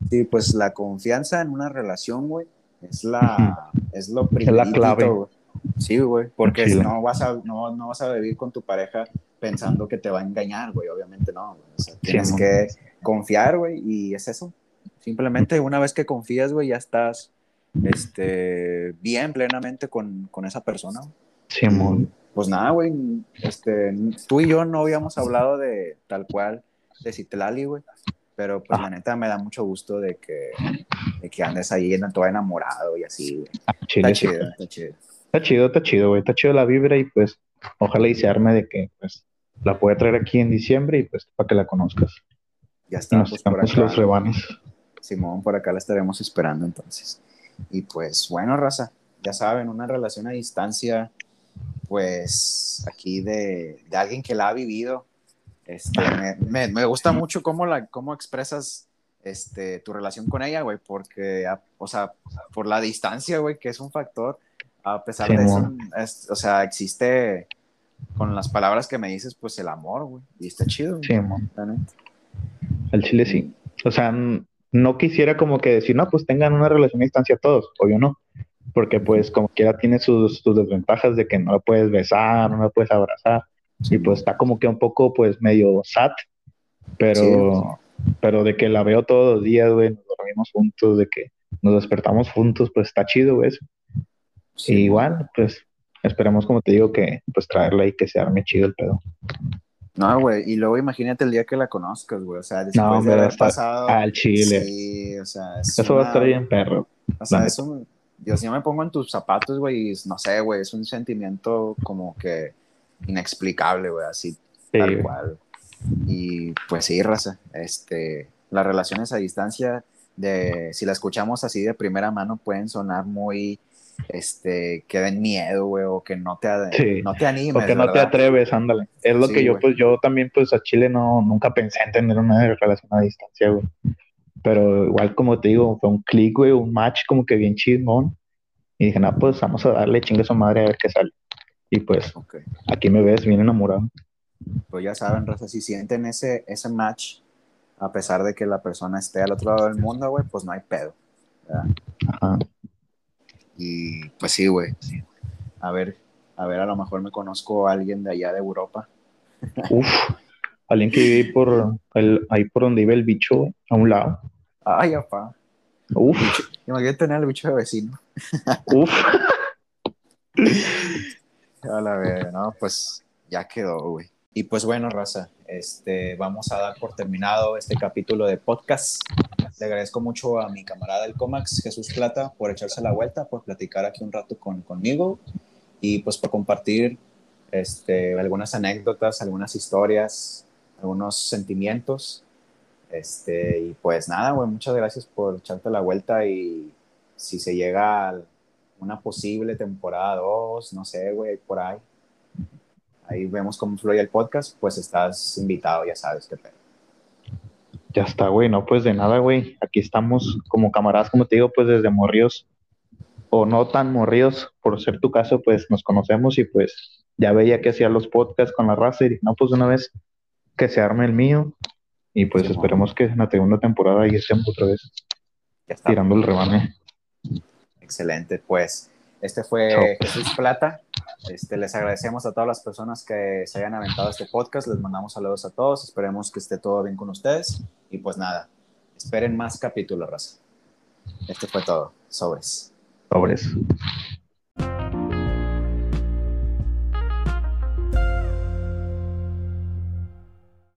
Sí, pues la confianza en una relación, güey, es la, es lo Es la clave. güey. Sí, güey, porque Sí, si no vas a, no, no vas a vivir con tu pareja pensando que te va a engañar, güey, obviamente no, güey. O sea, tienes mon. que confiar, güey, y es eso. Simplemente una vez que confías, güey, ya estás, este, bien plenamente con, con esa persona. Simón. Pues nada, güey, este, tú y yo no habíamos hablado de tal cual de Citlali, güey, pero pues Ah. la neta me da mucho gusto de que, de que andes ahí todo enamorado y así, güey. Chile, Está sí. chido, está chido. Está chido, está chido, güey. Está chido la vibra y pues ojalá y se arme de que pues la pueda traer aquí en diciembre y pues para que la conozcas. Ya está, nos pues por acá, los rebanes. Simón, por acá la estaremos esperando entonces. Y pues bueno, raza, ya saben, una relación a distancia, pues aquí de, de alguien que la ha vivido. Este, me, me- me gusta mucho cómo, la, cómo expresas este, tu relación con ella, güey, porque, o sea, por la distancia, güey, que es un factor, a pesar de eso, o sea, existe, con las palabras que me dices, pues el amor, güey, y está chido. Sí, El chile sí. O sea, no quisiera como que decir, no, pues tengan una relación a distancia todos, o yo no. Porque pues como quiera tiene sus, sus desventajas de que no la puedes besar, no la puedes abrazar. Y pues está como que un poco pues medio sad, pero, pero de que la veo todos los días, güey, nos dormimos juntos, de que nos despertamos juntos, pues está chido, güey, eso. igual, pues esperemos, como te digo, que pues traerla y que se arme chido el pedo. No, güey, y luego imagínate el día que la conozcas, güey, o sea, después de haber pasado... Al chile. Sí, o sea... Eso va a estar bien perro. O sea, eso... Yo si yo me pongo en tus zapatos, güey, no sé, güey, es un sentimiento como que inexplicable, güey, así, tal cual. Y pues sí, raza, este, las relaciones a distancia, de, si la escuchamos así de primera mano, pueden sonar muy, este, que den miedo, güey, o que no te, no te animes. O que no te atreves, ándale. Es lo que yo, pues, yo también, pues, a Chile no, nunca pensé en tener una relación a distancia, güey. Pero igual, como te digo, fue un clic, güey, un match como que bien chismón. Y dije, no, pues vamos a darle chingue a su madre a ver qué sale. Y pues, aquí me ves bien enamorado pues ya saben, Raza, si sienten ese, ese match, a pesar de que la persona esté al otro lado del mundo, güey, pues no hay pedo. Y pues sí, güey. A ver, a ver, a lo mejor me conozco a alguien de allá de Europa. Uf, alguien que vive por el, ahí por donde vive el bicho, a un lado. Ay, apá. Uf. Imagínate tener el bicho de vecino. Uf. a la vez, no, pues ya quedó, güey. Y pues bueno, raza, este, vamos a dar por terminado este capítulo de podcast. Le agradezco mucho a mi camarada del Comax, Jesús Plata, por echarse la vuelta, por platicar aquí un rato con, conmigo y pues por compartir este, algunas anécdotas, algunas historias, algunos sentimientos. Este, y pues nada, güey, muchas gracias por echarte la vuelta y si se llega a una posible temporada 2, no sé, güey, por ahí, ahí vemos cómo fluye el podcast, pues estás invitado, ya sabes qué pedo. Ya está, güey, no, pues de nada, güey. Aquí estamos como camaradas, como te digo, pues desde morridos o no tan morridos, por ser tu caso, pues nos conocemos y pues ya veía que hacía los podcasts con la raza y no, pues una vez que se arme el mío y pues esperemos que en la segunda temporada ya estemos otra vez tirando el rebane. Excelente, pues este fue Jesús Plata. Este, les agradecemos a todas las personas que se hayan aventado este podcast. Les mandamos saludos a todos. Esperemos que esté todo bien con ustedes. Y pues nada, esperen más capítulos, raza. Este fue todo. Sobres. Sobres.